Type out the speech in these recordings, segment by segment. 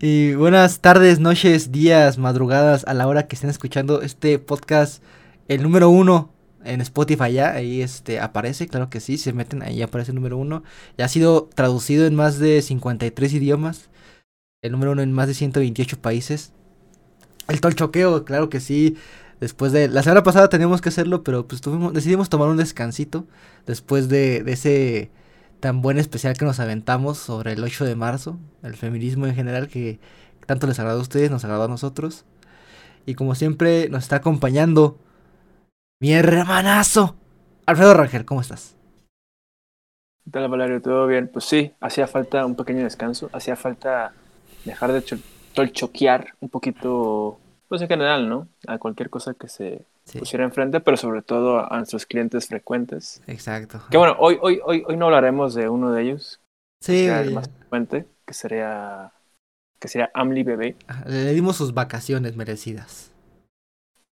y buenas tardes, noches, días, madrugadas, a la hora que estén escuchando este podcast, el número uno en Spotify ya, ahí este aparece, claro que sí, se meten, ahí aparece el número uno. Ya ha sido traducido en más de 53 idiomas, el número uno en más de 128 países. El tolchoqueo, claro que sí. Después de. La semana pasada teníamos que hacerlo, pero pues tuvimos, decidimos tomar un descansito. Después de, de ese tan buen especial que nos aventamos sobre el 8 de marzo. El feminismo en general, que tanto les agradó a ustedes, nos agradó a nosotros. Y como siempre, nos está acompañando mi hermanazo, Alfredo Rangel. ¿Cómo estás? ¿Qué tal, Valerio? ¿Todo bien? Pues sí, hacía falta un pequeño descanso. Hacía falta dejar de tolchoquear un poquito pues en general, ¿no? A cualquier cosa que se pusiera enfrente, pero sobre todo a nuestros clientes frecuentes. Exacto. Que bueno, hoy, hoy, hoy, hoy no hablaremos de uno de ellos. Sí. Que el más frecuente, que sería, que sería Amli Bebé. Le dimos sus vacaciones merecidas.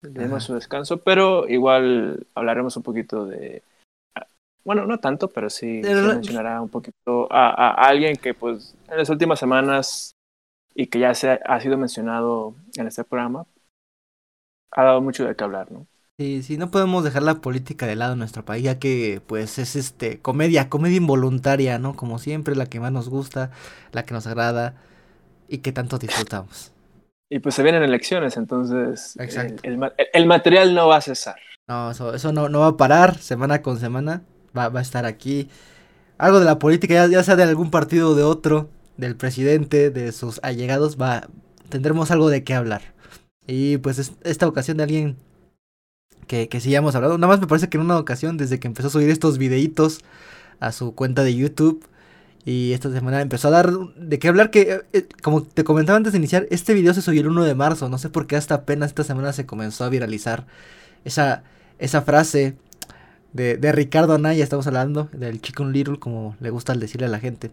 Le dimos su descanso, pero igual hablaremos un poquito de... Bueno, no tanto, pero sí se mencionará un poquito a, a alguien que pues en las últimas semanas y que ya se ha, sido mencionado en este programa, ha dado mucho de qué hablar, ¿no? Sí, sí, no podemos dejar la política de lado en nuestro país, ya que pues es este comedia, comedia involuntaria, ¿no? Como siempre, la que más nos gusta, la que nos agrada y que tanto disfrutamos. Y pues se vienen elecciones, entonces el, material no va a cesar. No, eso, eso no, no va a parar semana con semana, va, va a estar aquí. Algo de la política, ya, ya sea de algún partido o de otro, del presidente, de sus allegados, va, tendremos algo de qué hablar. Y pues esta ocasión de alguien que, que sí ya hemos hablado, nada más me parece que en una ocasión, desde que empezó a subir estos videitos a su cuenta de YouTube, y esta semana empezó a dar de qué hablar que, eh, eh, como te comentaba antes de iniciar, este video se subió el 1 de marzo, no sé por qué hasta apenas esta semana se comenzó a viralizar esa, esa frase de, de Ricardo Anaya, estamos hablando, del Chicken Little, como le gusta decirle a la gente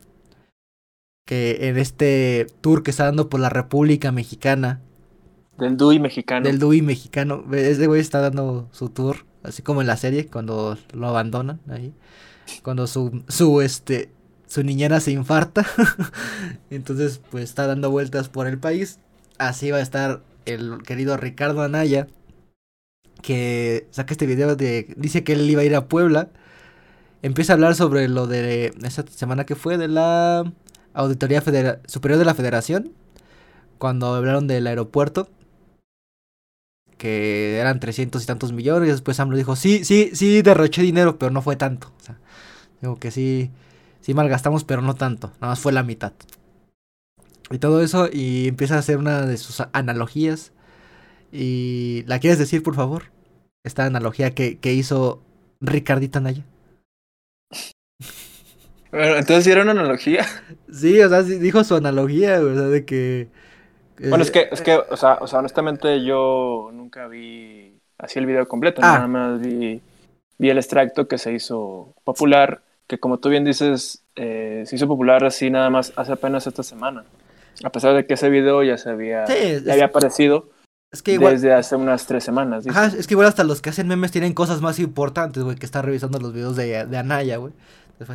que en este tour que está dando por la República Mexicana. Del DUI mexicano. Del DUI mexicano. Ese güey está dando su tour, así como en la serie, cuando lo abandonan ahí. Cuando su, su, este, su niñera se infarta. Entonces, pues está dando vueltas por el país. Así va a estar el querido Ricardo Anaya. Que saca este video de. Dice que él iba a ir a Puebla. Empieza a hablar sobre lo de esa semana que fue de la Auditoría Superior de la Federación, cuando hablaron del aeropuerto, que eran 300 y tantos millones, y después AMLO dijo, sí, sí, sí, derroché dinero, pero no fue tanto. O sea, digo que sí, sí malgastamos, pero no tanto, nada más fue la mitad. Y todo eso, y empieza a hacer una de sus analogías. ¿Y la quieres decir, por favor? Esta analogía que, que hizo Ricardito Naya. Bueno, entonces era una analogía. Sí, o sea, dijo su analogía, o sea, de que. Bueno, es que, es que, o sea, o sea, honestamente yo nunca vi así el video completo, ah. nada más vi, vi el extracto que se hizo popular, que como tú bien dices, eh, se hizo popular así nada más hace apenas esta semana. A pesar de que ese video ya se había, ya había aparecido. Es que igual, desde hace unas tres semanas. Ajá, es que igual hasta los que hacen memes tienen cosas más importantes, güey, que están revisando los videos de, de Anaya, güey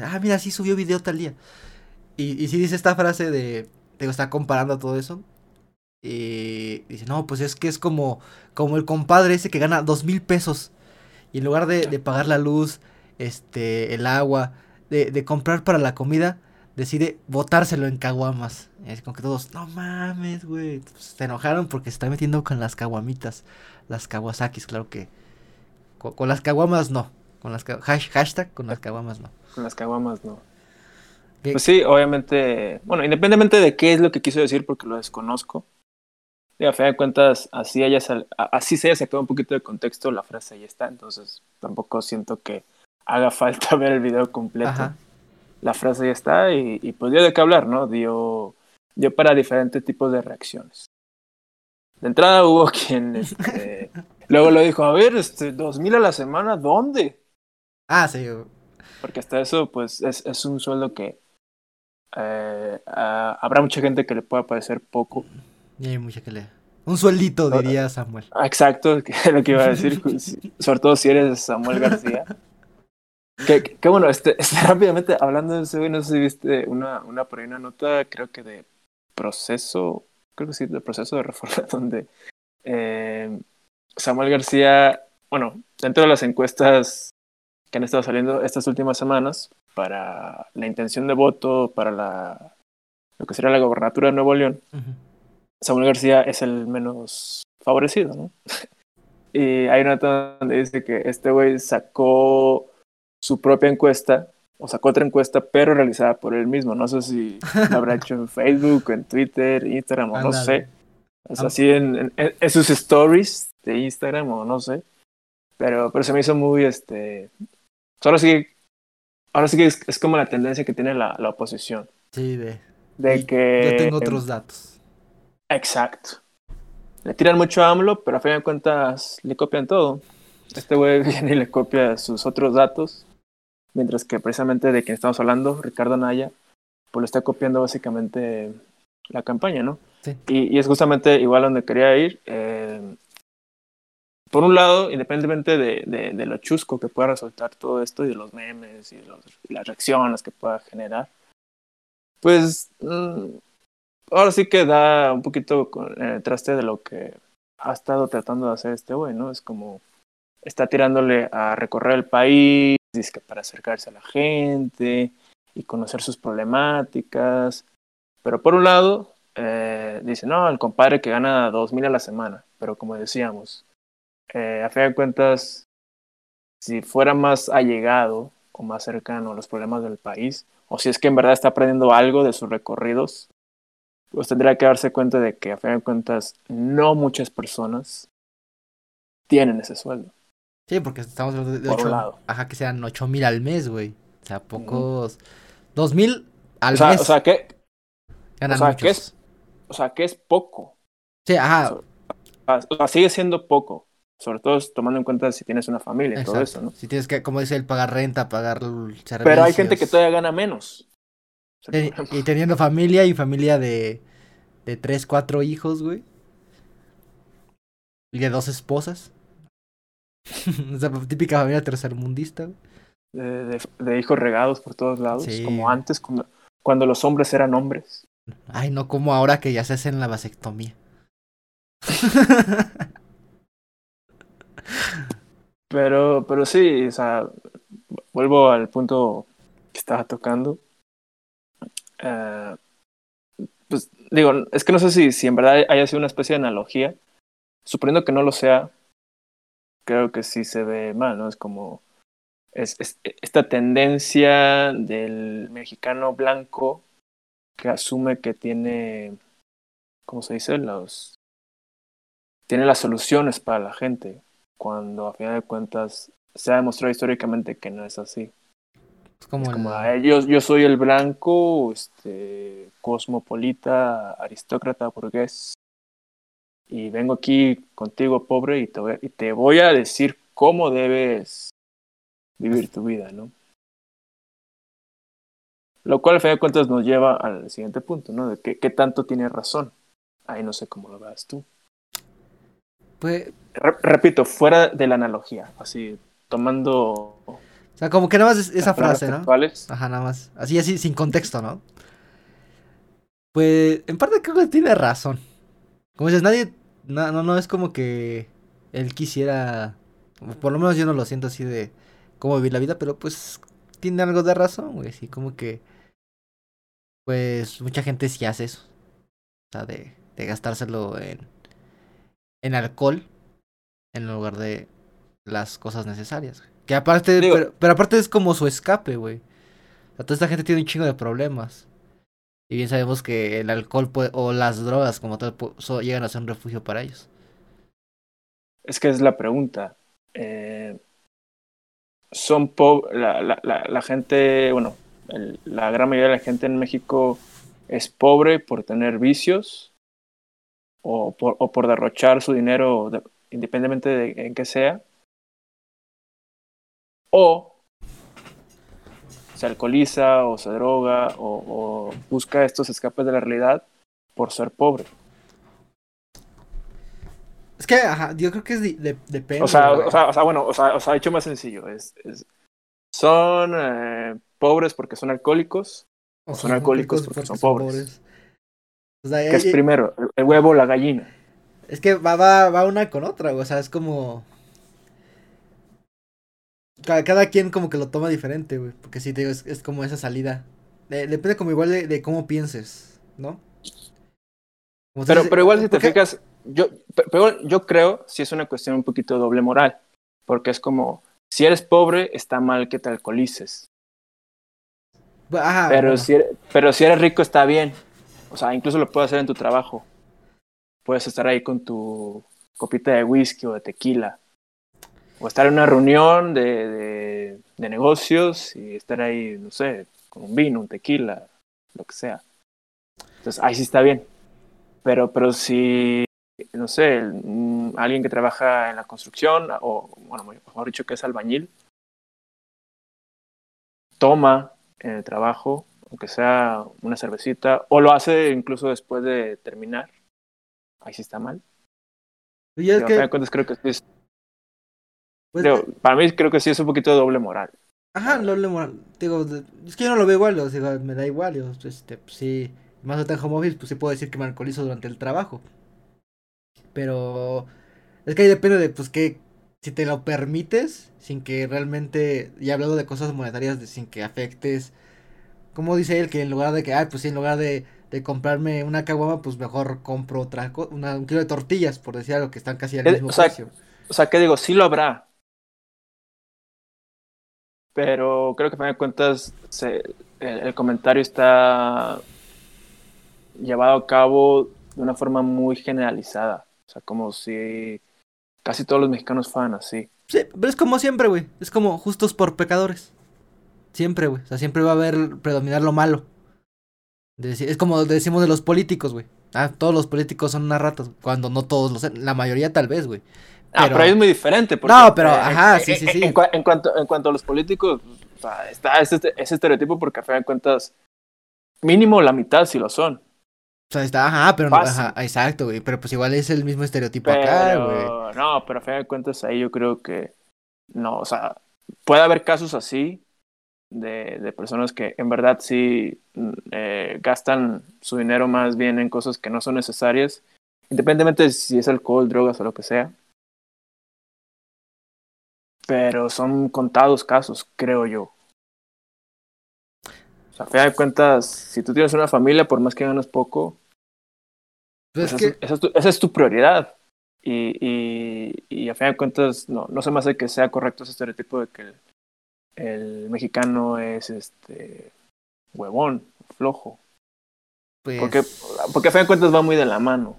ah, mira, sí subió video tal día. Y, y sí dice esta frase de, te está comparando todo eso. Y dice, no, pues es que es como, como el compadre ese que gana dos mil pesos. Y en lugar de, de, pagar la luz, este, el agua, de, de comprar para la comida, decide botárselo en caguamas. Es como que todos, no mames, güey. Pues, se enojaron porque se está metiendo con las caguamitas. Las kawasakis, claro que. Con, con las caguamas no. Con las hashtag con las caguamas no. Con las caguamas no. Pues sí, obviamente, bueno, independientemente de qué es lo que quiso decir, porque lo desconozco, y a fin de cuentas, así, haya así se haya sacado un poquito de contexto, la frase ahí está, entonces tampoco siento que haga falta ver el video completo. La frase ya está y, y, pues dio de qué hablar, ¿no? Dio, dio para diferentes tipos de reacciones. De entrada hubo quien este, luego lo dijo, a ver, este, dos mil a la semana, ¿dónde? Ah, sí. Porque hasta eso, pues, es, es un sueldo que eh, habrá mucha gente que le pueda parecer poco. Y hay mucha que le... Un sueldito, diría Samuel. Ah, exacto, lo que iba a decir, sobre todo si eres Samuel García. que, bueno, este, este, rápidamente, hablando de eso, no sé si viste una, una por ahí una nota, creo que de proceso, creo que sí, del proceso de reforma, donde eh, Samuel García, bueno, dentro de las encuestas que han estado saliendo estas últimas semanas para la intención de voto para la, lo que sería la gobernatura de Nuevo León, Samuel García es el menos favorecido, ¿no? y hay una nota donde dice que este güey sacó su propia encuesta o sacó otra encuesta, pero realizada por él mismo. No sé si lo habrá hecho en Facebook, en Twitter, Instagram, o no sé. Así en, en, sus stories de Instagram, o no sé. Pero, pero se me hizo muy, este... Ahora sí, ahora sí que es, como la tendencia que tiene la, la oposición. Sí, de... De que... Yo tengo otros datos. Exacto. Le tiran mucho a AMLO, pero a fin de cuentas le copian todo. Este güey viene y le copia sus otros datos mientras que precisamente de quien estamos hablando, Ricardo Naya, pues lo está copiando básicamente la campaña, ¿no? Sí. Y, es justamente igual donde quería ir. Eh, por un lado, independientemente de, de, lo chusco que pueda resultar todo esto y de los memes y, las reacciones que pueda generar, pues mm, ahora sí que da un poquito el traste de lo que ha estado tratando de hacer este güey, ¿no? Es como está tirándole a recorrer el país, que para acercarse a la gente y conocer sus problemáticas. Pero por un lado, eh, dice, no, el compadre que gana dos mil a la semana. Pero como decíamos, eh, a fin de cuentas, si fuera más allegado o más cercano a los problemas del país, o si es que en verdad está aprendiendo algo de sus recorridos, pues tendría que darse cuenta de que a fin de cuentas no muchas personas tienen ese sueldo. Sí, porque estamos hablando de, ocho, Ajá, que sean ocho mil al mes, güey. O sea, pocos. Dos mil al mes. O sea, que. o sea, que es. O sea, que es poco. Sí, ajá. O sea, sigue siendo poco. Sobre todo tomando en cuenta si tienes una familia y todo eso, ¿no? Si tienes que, como dice él, pagar renta, pagar servicios. Pero hay gente que todavía gana menos. y teniendo familia y familia de, de tres, cuatro hijos, güey. Y de dos esposas. Esa típica familia tercermundista. De, de, hijos regados por todos lados, como antes, cuando, cuando los hombres eran hombres. Ay, no como ahora que ya se hacen la vasectomía. pero, pero sí, o sea, vuelvo al punto que estaba tocando. Eh, pues digo, es que no sé si, si en verdad haya sido una especie de analogía. Suponiendo que no lo sea, creo que sí se ve mal, ¿no? Es como es, esta tendencia del mexicano blanco que asume que tiene, ¿cómo se dice? Los, tiene las soluciones para la gente, cuando a final de cuentas se ha demostrado históricamente que no es así. Es como, yo, yo soy el blanco, este, cosmopolita, aristócrata, burgués, y vengo aquí contigo pobre y te, voy, y te voy a decir cómo debes vivir tu vida, ¿no? Lo cual, al fin de cuentas, nos lleva al siguiente punto, ¿no? De qué, qué tanto tiene razón. Ahí no sé cómo lo veas tú. Pues... repito, fuera de la analogía, así, tomando... Sea, como que nada más esa frase, ¿no? Ajá, nada más. Así, así, sin contexto, ¿no? Pues, en parte creo que tiene razón. Como dices, nadie no, no, no es como que él quisiera, por lo menos yo no lo siento así de cómo vivir la vida, pero pues tiene algo de razón, güey, así como que, pues mucha gente sí hace eso, o sea, de, de gastárselo en, en alcohol en lugar de las cosas necesarias. Que aparte, pero, pero, aparte es como su escape, güey. O sea, toda esta gente tiene un chingo de problemas. Y bien sabemos que el alcohol o las drogas como tal llegan a ser un refugio para ellos. Es que es la pregunta. Eh, son la, la, la, gente, bueno, la gran mayoría de la gente en México es pobre por tener vicios o por, o por derrochar su dinero independientemente de en qué sea. O se alcoholiza o se droga o, busca estos escapes de la realidad por ser pobre. Es que, ajá, yo creo que es depende. O sea, o sea, o sea, bueno, o sea, o sea, hecho más sencillo. Es, son eh, pobres porque son alcohólicos o son, alcohólicos porque, son, pobres. ¿Qué es primero? ¿El huevo o la gallina? Es que va, va, va una con otra, o sea, es como... Cada, quien como que lo toma diferente, güey. Porque sí, te digo, es, como esa salida. depende como igual de, cómo pienses, ¿no? pero, pero igual si te fijas, yo, pero yo creo si es una cuestión un poquito doble moral. Porque es como, si eres pobre, está mal que te alcoholices. pero, si eres, pero si eres rico, está bien. O sea, incluso lo puedes hacer en tu trabajo. Puedes estar ahí con tu copita de whisky o de tequila. O estar en una reunión de, de, negocios y estar ahí, no sé, con un vino, un tequila, lo que sea. Entonces, ahí sí está bien. Pero, pero si, no sé, alguien que trabaja en la construcción, o, bueno, mejor dicho, que es albañil, toma en el trabajo, aunque sea una cervecita, o lo hace incluso después de terminar, ahí sí está mal. Y es que... creo que es pues, para mí creo que sí es un poquito de doble moral. Ajá, doble moral. Digo, es que yo no lo veo igual, o sea, me da igual. Yo, este, pues, sí, más o en home pues sí puedo decir que me alcoholizo durante el trabajo. Pero es que ahí depende de, pues, que si te lo permites, sin que realmente, y hablando de cosas monetarias, de, sin que afectes, como dice él, que en lugar de que, ah, pues sí, en lugar de, de comprarme una caguama, pues mejor compro otra cosa, un kilo de tortillas, por decir algo, que están casi al mismo precio. O sea, que digo, sí lo habrá, pero creo que a fin de cuentas el, comentario está llevado a cabo de una forma muy generalizada. O sea, como si casi todos los mexicanos fueran así. Sí, pero es como siempre, güey. Es como justos por pecadores. Siempre, güey. O sea, siempre va a haber predominar lo malo. Es como decimos de los políticos, güey. Ah, todos los políticos son unas ratas. Cuando no todos lo son. La mayoría tal vez, güey. Ah, pero, ahí es muy diferente. no, pero, ajá, sí, sí, sí. En, cuanto, en cuanto a los políticos, o sea, está ese, ese estereotipo porque a fin de cuentas, mínimo la mitad sí lo son. O sea, está, ajá, pero no, ajá, exacto, güey. Pero pues igual es el mismo estereotipo acá, güey. No, pero a fin de cuentas ahí yo creo que no, o sea, puede haber casos así de, de personas que en verdad sí eh, gastan su dinero más bien en cosas que no son necesarias, independientemente de si es alcohol, drogas o lo que sea pero son contados casos, creo yo. O sea, a fin de cuentas, si tú tienes una familia, por más que ganes poco, pues esa, es tu, prioridad. Y, y, y, a fin de cuentas, no, no se me hace que sea correcto ese estereotipo de que el, mexicano es este huevón, flojo. Pues... Porque, porque a fin de cuentas va muy de la mano.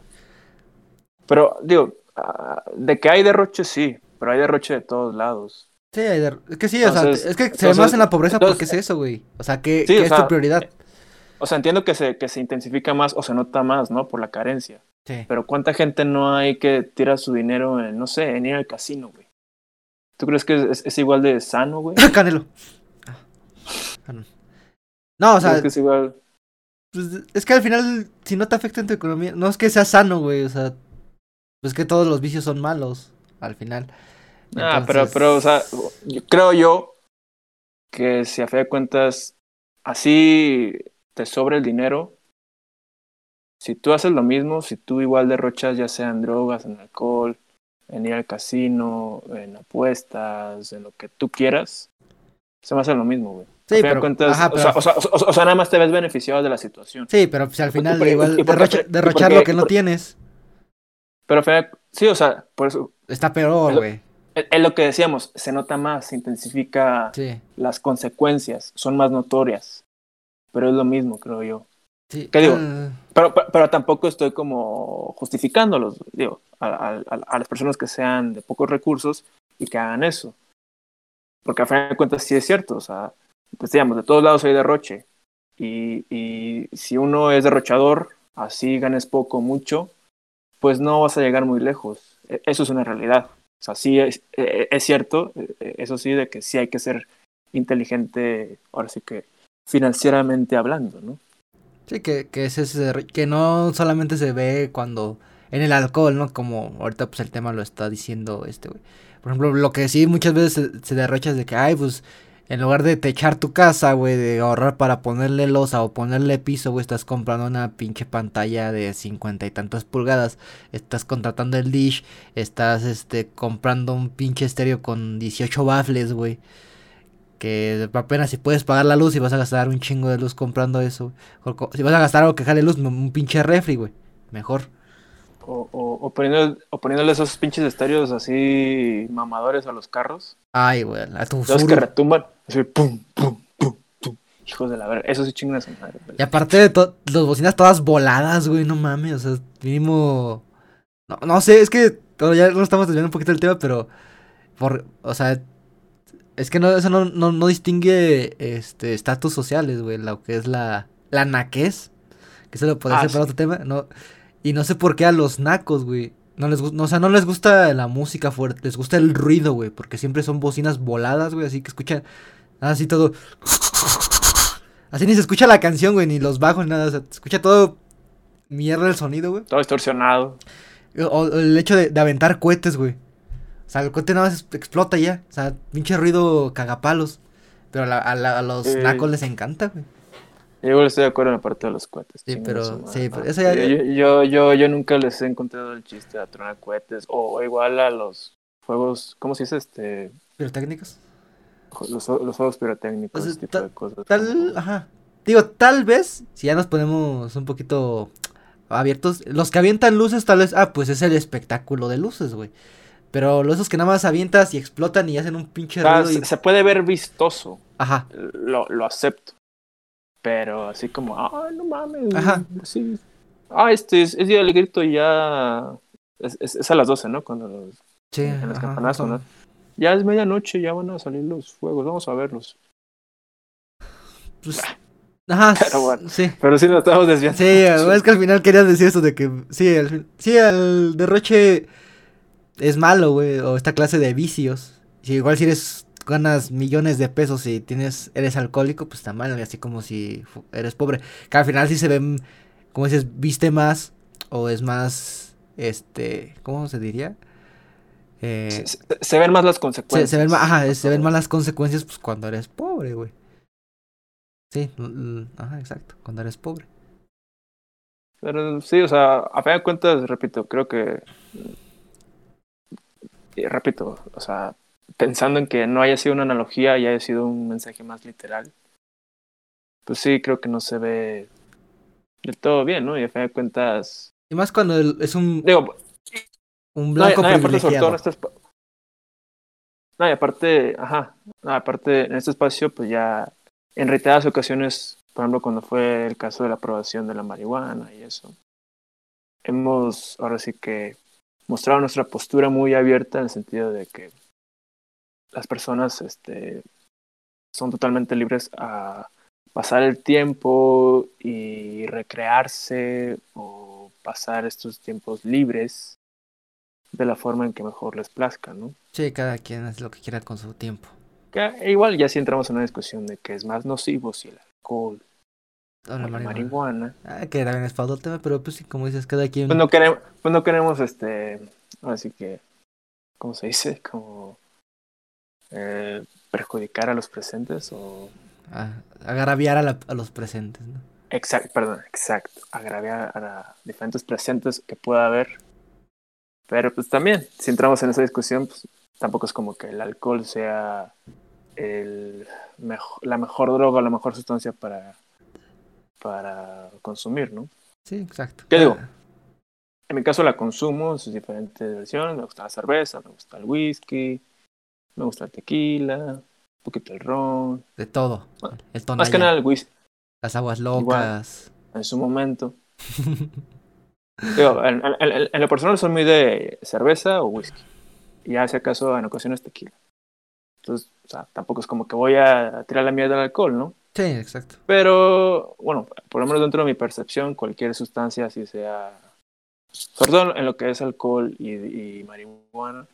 Pero, digo, ah, de que hay derroche, sí pero hay derroche de todos lados. Sí, hay derroche. Es que sí, o sea, es que se ve más en la pobreza porque es eso, güey. O sea, ¿qué, es tu prioridad? O sea, entiendo que se, que se intensifica más o se nota más, ¿no? Por la carencia. Sí. Pero ¿cuánta gente no hay que tira su dinero en, no sé, en ir al casino, güey? ¿Tú crees que es, igual de sano, güey? Canelo. No, o sea. Es que es igual. Pues, es que al final, si no te afecta en tu economía, no es que sea sano, güey. O sea, pues que todos los vicios son malos, al final. Ah, pero, pero, o sea, creo yo que si a fe de cuentas así te sobra el dinero, si tú haces lo mismo, si tú igual derrochas ya sea en drogas, en alcohol, en ir al casino, en apuestas, en lo que tú quieras, se va a hacer lo mismo, güey. Sí, pero, cuentas, o, sea, o, sea, nada más te ves beneficiado de la situación. Sí, pero si al final igual derrochar lo que no tienes. Pero sí, o sea, por eso. Está peor, güey. Es lo que decíamos, se nota más, se intensifica las consecuencias, son más notorias. Pero es lo mismo, creo yo. Sí. ¿Qué digo? Pero, pero, tampoco estoy como justificándolos, digo, a, a, las personas que sean de pocos recursos y que hagan eso. Porque a fin de cuentas sí es cierto, o sea, decíamos, de todos lados hay derroche. Y, y si uno es derrochador, así ganes poco, mucho, pues no vas a llegar muy lejos. E, eso es una realidad. O sea, sí es, eh, es cierto, eh, eso sí, de que sí hay que ser inteligente, ahora sí que financieramente hablando, ¿no? Sí, que, que, es ese, que no solamente se ve cuando en el alcohol, ¿no? Como ahorita pues el tema lo está diciendo este güey. Por ejemplo, lo que sí muchas veces se, derrocha es de que, ay, pues en lugar de techar tu casa, güey, de ahorrar para ponerle losa o ponerle piso, güey, estás comprando una pinche pantalla de cincuenta y tantas pulgadas, estás contratando el dish, estás, este, comprando un pinche estéreo con 18 baffles, güey. Que apenas si puedes pagar la luz y vas a gastar un chingo de luz comprando eso. Si vas a gastar algo que jale luz, un pinche refri, güey. Mejor. O, o, poniendo, o poniéndole esos pinches estéreos así mamadores a los carros. Ay, güey, a tu Los que retumban. Así, pum, pum, pum, pum. Hijos de la verga. Eso sí chingas madre. Y aparte de todo, las bocinas todas voladas, güey, no mames. O sea, mínimo. No, no sé, es que ya no estamos desviando un poquito el tema, pero. Por, o sea, es que no, eso no, no, no distingue este estatus sociales, güey. Lo que es la, la naquez. Que eso lo ser ah, para otro tema. No, y no sé por qué a los nacos, güey. No les gusta, o sea, no les gusta la música fuerte, les gusta el ruido, güey, porque siempre son bocinas voladas, güey, así que escuchan así todo. Así ni se escucha la canción, güey, ni los bajos, ni nada, o sea, se escucha todo mierda el sonido, güey. Todo distorsionado. O, el hecho de, aventar cohetes, güey. O sea, el cohete nada más explota ya, o sea, pinche ruido cagapalos. Pero a, los nacos les encanta, güey. Yo igual estoy de acuerdo en la parte de los cohetes. Sí, pero, sí, pero eso ya... yo, yo, yo, nunca les he encontrado el chiste a tronar cohetes. O igual a los fuegos, ¿cómo se dice? Este... ¿Pirotécnicos? Los, los fuegos pirotécnicos, ese tipo de cosas. Tal, ajá. Digo, tal vez, si ya nos ponemos un poquito abiertos, los que avientan luces, tal vez, ah, pues es el espectáculo de luces, güey. Pero los esos que nada más avientas y explotan y hacen un pinche ruido. Se, se puede ver vistoso. Ajá. Lo, lo acepto. Pero así como, ay, no mames. Ajá. Sí. Ah, este es, día del grito y ya. Es, es, a las 12, ¿no? Cuando los. Sí, en las campanas, ¿no? Ya es medianoche, ya van a salir los fuegos, vamos a verlos. Pues, ajá, pero bueno, sí. Pero sí nos estamos desviando. Sí, es que al final querías decir eso de que, sí, el, sí, el derroche es malo, güey, o esta clase de vicios. Si igual si eres ganas millones de pesos y tienes eres alcohólico, pues está mal, así como si eres pobre. Que al final sí se ven, como dices, viste más o es más, este, ¿cómo se diría? Eh, se, ven más las consecuencias. Se, ven, ajá, se ven más las consecuencias pues cuando eres pobre, güey. Sí, ajá, exacto, cuando eres pobre. Pero sí, o sea, a fin de cuentas, repito, creo que repito, o sea, pensando en que no haya sido una analogía y haya sido un mensaje más literal, pues sí, creo que no se ve del todo bien, ¿no? Y a fin de cuentas... Y más cuando es un... Digo, un blanco no, privilegiado. Aparte, no, y aparte, ajá, aparte en este espacio, pues ya en reiteradas ocasiones, por ejemplo, cuando fue el caso de la aprobación de la marihuana y eso, hemos ahora sí que mostrado nuestra postura muy abierta en el sentido de que las personas este, son totalmente libres a pasar el tiempo y recrearse o pasar estos tiempos libres de la forma en que mejor les plazca, ¿no? Sí, cada quien hace lo que quiera con su tiempo. Que, igual ya si entramos en una discusión de que es más nocivo si el alcohol o la marihuana. Ah, que también es para otro tema, pero pues como dices, cada quien... Pues no queremos, pues no queremos este, así que, ¿cómo se dice? Como eh, perjudicar a los presentes o... agraviar a, a, los presentes, ¿no? Exacto, perdón, exacto. Agraviar a diferentes presentes que pueda haber. Pero pues también, si entramos en esa discusión, pues tampoco es como que el alcohol sea el la mejor droga, la mejor sustancia para, para consumir, ¿no? Sí, exacto. ¿Qué digo? En mi caso la consumo en sus diferentes versiones. Me gusta la cerveza, me gusta el whisky, me gusta el tequila, un poquito el ron. De todo. el más que nada el whisky. Las aguas locas. en su momento. Digo, en, en, lo personal soy muy de cerveza o whisky. Y ya si acaso en ocasiones tequila. Entonces, o sea, tampoco es como que voy a tirar la mierda del alcohol, ¿no? Sí, exacto. Pero, bueno, por lo menos dentro de mi percepción, cualquier sustancia, si sea, sobre todo en lo que es alcohol y marihuana,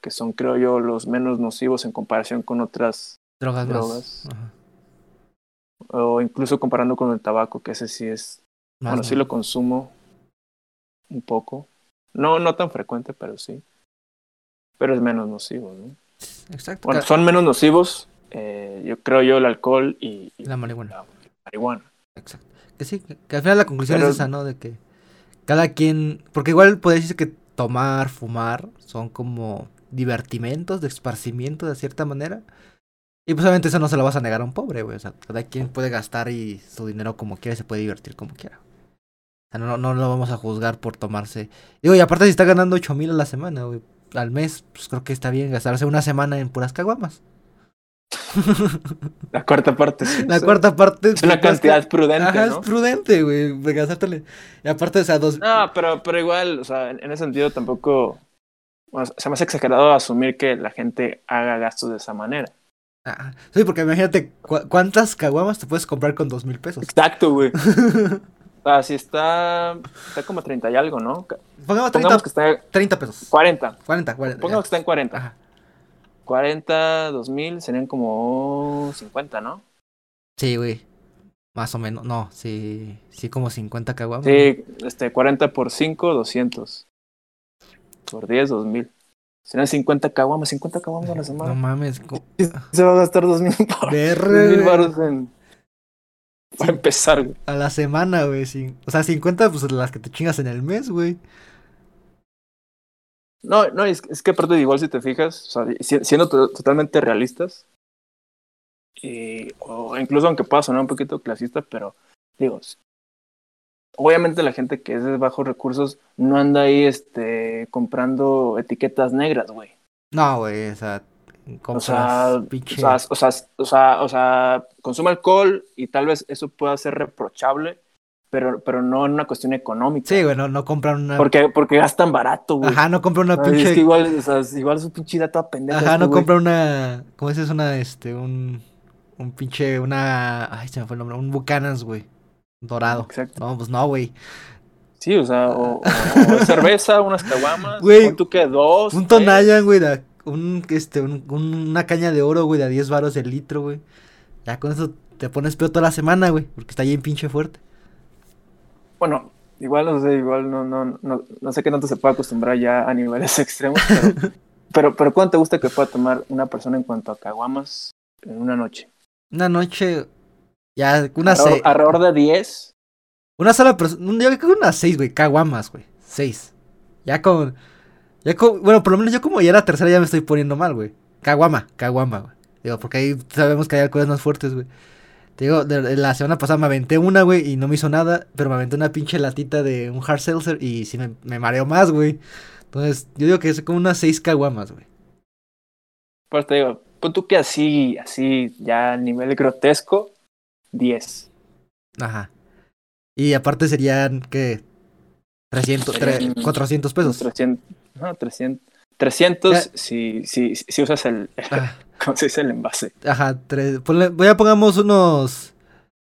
que son, creo yo, los menos nocivos en comparación con otras drogas. drogas. O incluso comparando con el tabaco, que ese sí es, bueno, sí lo consumo un poco. No, no tan frecuente, pero sí. Pero es menos nocivo, ¿no? Exacto. Bueno, son menos nocivos eh, yo creo yo, el alcohol y, la marihuana. La marihuana. Exacto. Que sí, que, al final la conclusión es esa, ¿no? De que cada quien, porque igual puede decirse que tomar, fumar, son como divertimentos de esparcimiento de cierta manera. Y pues obviamente eso no se lo vas a negar a un pobre, güey. O sea, cada quien puede gastar y su dinero como quiera y se puede divertir como quiera. O sea, no, no lo vamos a juzgar por tomarse. Digo, y aparte si está ganando ocho mil a la semana, güey. Al mes, pues creo que está bien gastarse una semana en puras caguamas. La cuarta parte. la cuarta parte. Es una cantidad prudente. Ajá, es prudente, güey. Y aparte, o sea, dos. No, pero, pero igual, o sea, en, ese sentido tampoco. Se me hace exagerado asumir que la gente haga gastos de esa manera. Ah, sí, porque imagínate cuántas caguamas te puedes comprar con dos mil pesos. Exacto, güey. si está. Está como 30 y algo, ¿no? Pongamos 30, que está 30 pesos. 40. 40, 40. Pongamos que está en 40. Ajá. 40, 2000 serían como 50, ¿no? Sí, güey. Más o menos. No, sí, sí como 50 caguamas. Sí, este, 40 por 5, 200. Por 10, 2000. Serían 50 caguamas, 50 caguamas a la semana. No mames. Se va a gastar 2000 baros en... Para empezar, güey. A la semana, güey. O sea, 50, pues las que te chingas en el mes, güey. No, no, es, es que aparte igual si te fijas, o sea, siendo totalmente realistas, y, o incluso aunque pueda sonar un poquito clasista, pero digo, obviamente la gente que es de bajos recursos no anda ahí este comprando etiquetas negras, güey. No, güey, o sea, o sea, o, sea, o, sea, o sea, consume alcohol y tal vez eso pueda ser reprochable, pero, pero no en una cuestión económica. Sí, güey, no, no compran una. Porque, porque gastan barato, güey. Ajá, no compran una pinche. Es que igual, o sea, igual es un pinche toda pendeja. Ajá, no este compran una. ¿Cómo es una, este, un. Un pinche, una. Ay, se me fue el nombre. Un Bucanas, güey. Dorado. Exacto. No, pues no, güey. Sí, o sea, o, cerveza, unas caguamas. Güey. ¿Tú qué? ¿Dos? Un Tonayan, güey. Un, este, un, una caña de oro, güey, de a 10 baros el litro, güey. Ya con eso te pones peor toda la semana, güey. Porque está en pinche fuerte. Bueno, igual no sé, igual no, no, no, no sé qué tanto se puede acostumbrar ya a niveles extremos, pero, pero, ¿cuánto te gusta que pueda tomar una persona en cuanto a caguamas en una noche? Una noche, ya, una seis. Alrededor de 10. Una sola persona, yo creo que unas seis, güey, caguamas, güey, seis. Ya con, ya con, bueno, por lo menos yo como ya la tercera ya me estoy poniendo mal, güey. Caguama, caguama, güey. Digo, porque ahí sabemos que hay alcoholes más fuertes, güey. Te digo, la semana pasada me aventé una, güey, y no me hizo nada, pero me aventé una pinche latita de un hard seltzer y sí me, me mareó más, güey. Entonces, yo digo que es como unas 6 caguamas, güey. Pues te digo, pon tú que así, así, ya a nivel grotesco, 10. Ajá. Y aparte serían, ¿qué? 300, 400 pesos. 300, no, 300. 300 si, si, si usas el, ah. ¿Cómo se dice el envase? Ajá, tres, voy a pongamos unos,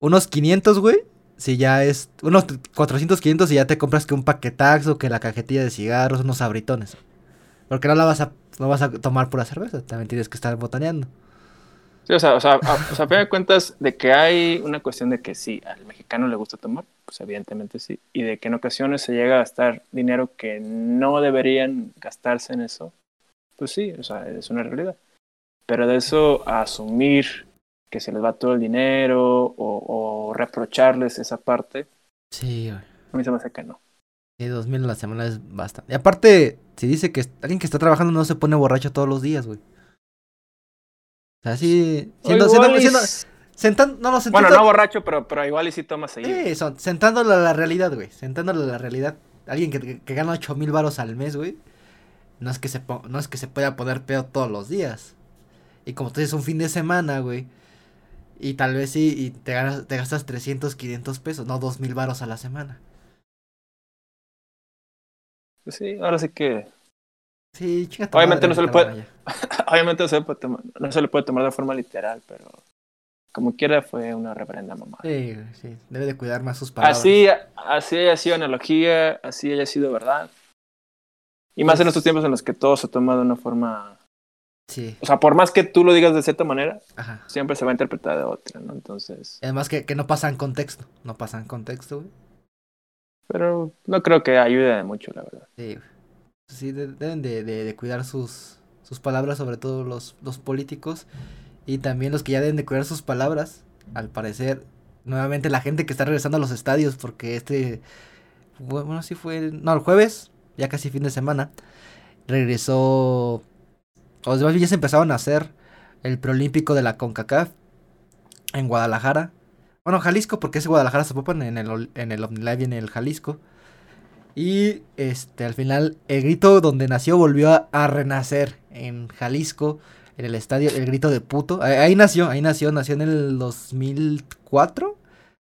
unos 500, güey. Si ya es, unos 400, 500 y ya te compras que un paquetazo, que la cajetilla de cigarros, unos abritones. Porque no la vas a, no vas a tomar pura cerveza, también tienes que estar botaneando. Sí, o sea, o sea, a, o sea, me cuentas de que hay una cuestión de que sí, al mexicano le gusta tomar, pues evidentemente sí, y de que en ocasiones se llega a gastar dinero que no deberían gastarse en eso, pues sí, o sea, es una realidad. Pero de eso a asumir que se les va todo el dinero o, reprocharles esa parte. Sí, güey. A mí se me hace que no. Sí, dos mil a la semana es bastante. Y aparte, si dice que alguien que está trabajando no se pone borracho todos los días, güey. O sea, sí. Siendo, siendo, siendo, sentando, no, no, sentando, bueno, no borracho, pero, pero igual y sí toma seguido. Sí, son, sentándolo a la realidad, güey. Sentándolo a la realidad. Alguien que, que, gana ocho mil baros al mes, güey. No es que se no es que se pueda poner pedo todos los días. Y como tú dices, un fin de semana, güey. Y tal vez sí, y te, ganas, te gastas 300, 500 pesos, no 2000 varos a la semana. Pues sí, ahora sí que. Sí, Obviamente no se le puede. obviamente no se, le puede tomar, no se le puede tomar de forma literal, pero. Como quiera fue una reverenda mamá. Sí, sí, debe de cuidar más sus palabras. Así, así haya sido analogía, así haya sido verdad. Y más en estos tiempos en los que todo se toma de una forma o sea, por más que tú lo digas de cierta manera, siempre se va a interpretar de otra, ¿no? Entonces. Además que, que no pasa en contexto. No pasa en contexto, güey. Pero no creo que ayude de mucho, la verdad. Sí, Sí, deben de, de, cuidar sus, palabras, sobre todo los, políticos. y también los que ya deben de cuidar sus palabras. Al parecer, nuevamente la gente que está regresando a los estadios, porque este, bueno, sí fue, no, el jueves, ya casi fin de semana, regresó, los demás ya se empezaron a hacer el preolímpico de la CONCACAF en Guadalajara. Bueno, Jalisco, porque es Guadalajara, se en el, en el y en el Jalisco. Y este, al final, el grito donde nació volvió a, renacer en Jalisco, en el estadio, el grito de puto. Ahí, nació, ahí nació, nació en el 2004.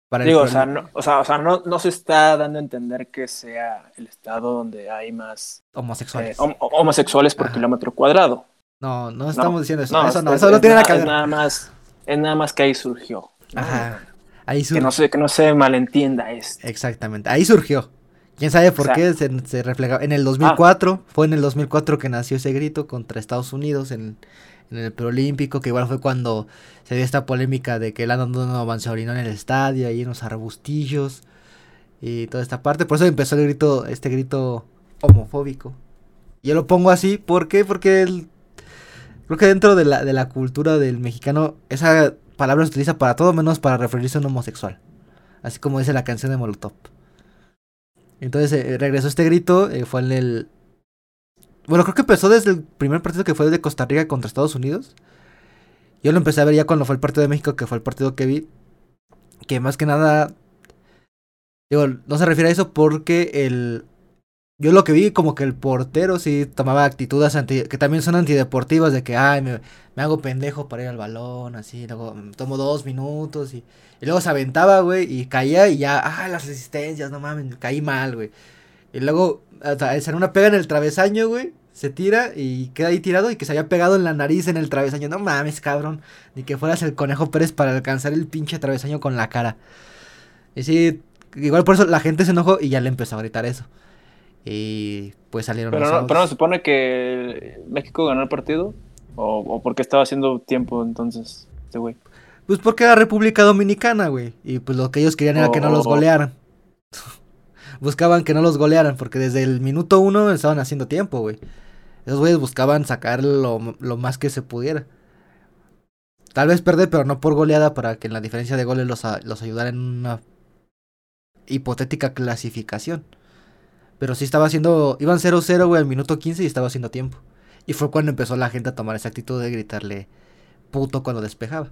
Para Digo, o sea, no, o sea, o sea no, no, se está dando a entender que sea el estado donde hay más homosexuales, eh, homosexuales por kilómetro cuadrado. No, no estamos diciendo eso. eso no, eso no tiene nada que ver. Es nada más, es nada más que ahí surgió. Ajá. Ahí surgió. Que no se, que no se malentienda esto. Exactamente. Ahí surgió. ¿Quién sabe por qué se, se refleja? En el 2004, ah. fue en el 2004 que nació ese grito contra Estados Unidos en, en el preolímpico, que igual fue cuando se dio esta polémica de que el Landon se orinó en el estadio, ahí en los arbustillos y toda esta parte. Por eso empezó el grito, este grito homofóbico. Yo lo pongo así, ¿por qué? Porque el, creo que dentro de la, de la cultura del mexicano, esa palabra se utiliza para todo menos para referirse a un homosexual. Así como dice la canción de Molotov. Entonces eh, regresó este grito, eh, fue en el... Bueno, creo que empezó desde el primer partido que fue de Costa Rica contra Estados Unidos. Yo lo empecé a ver ya cuando fue el partido de México, que fue el partido que vi. Que más que nada... Digo, no se refiere a eso porque el... Yo lo que vi como que el portero sí tomaba actitudes anti, que también son antideportivas de que, ay, me, me hago pendejo para ir al balón, así, luego tomo dos minutos y, y luego se aventaba, güey, y caía y ya, ah, las resistencias, no mames, caí mal, güey. Y luego, sea, una pega en el travesaño, güey, se tira y queda ahí tirado y que se había pegado en la nariz en el travesaño. No mames, cabrón, ni que fueras el conejo Pérez para alcanzar el pinche travesaño con la cara. Y sí, igual por eso la gente se enojó y ya le empezó a gritar eso. Y pues salieron pero no, pero no se supone que México ganó el partido. ¿O, o porque estaba haciendo tiempo entonces este güey? Pues porque era República Dominicana, güey. Y pues lo que ellos querían era que no los oh. golearan. buscaban que no los golearan, porque desde el minuto uno estaban haciendo tiempo, güey. Esos güeyes buscaban sacar lo, más que se pudiera. Tal vez perder, pero no por goleada, para que en la diferencia de goles los, los ayudara en una hipotética clasificación. Pero sí estaba haciendo. Iban 0-0, güey, al minuto 15 y estaba haciendo tiempo. Y fue cuando empezó la gente a tomar esa actitud de gritarle puto cuando despejaba.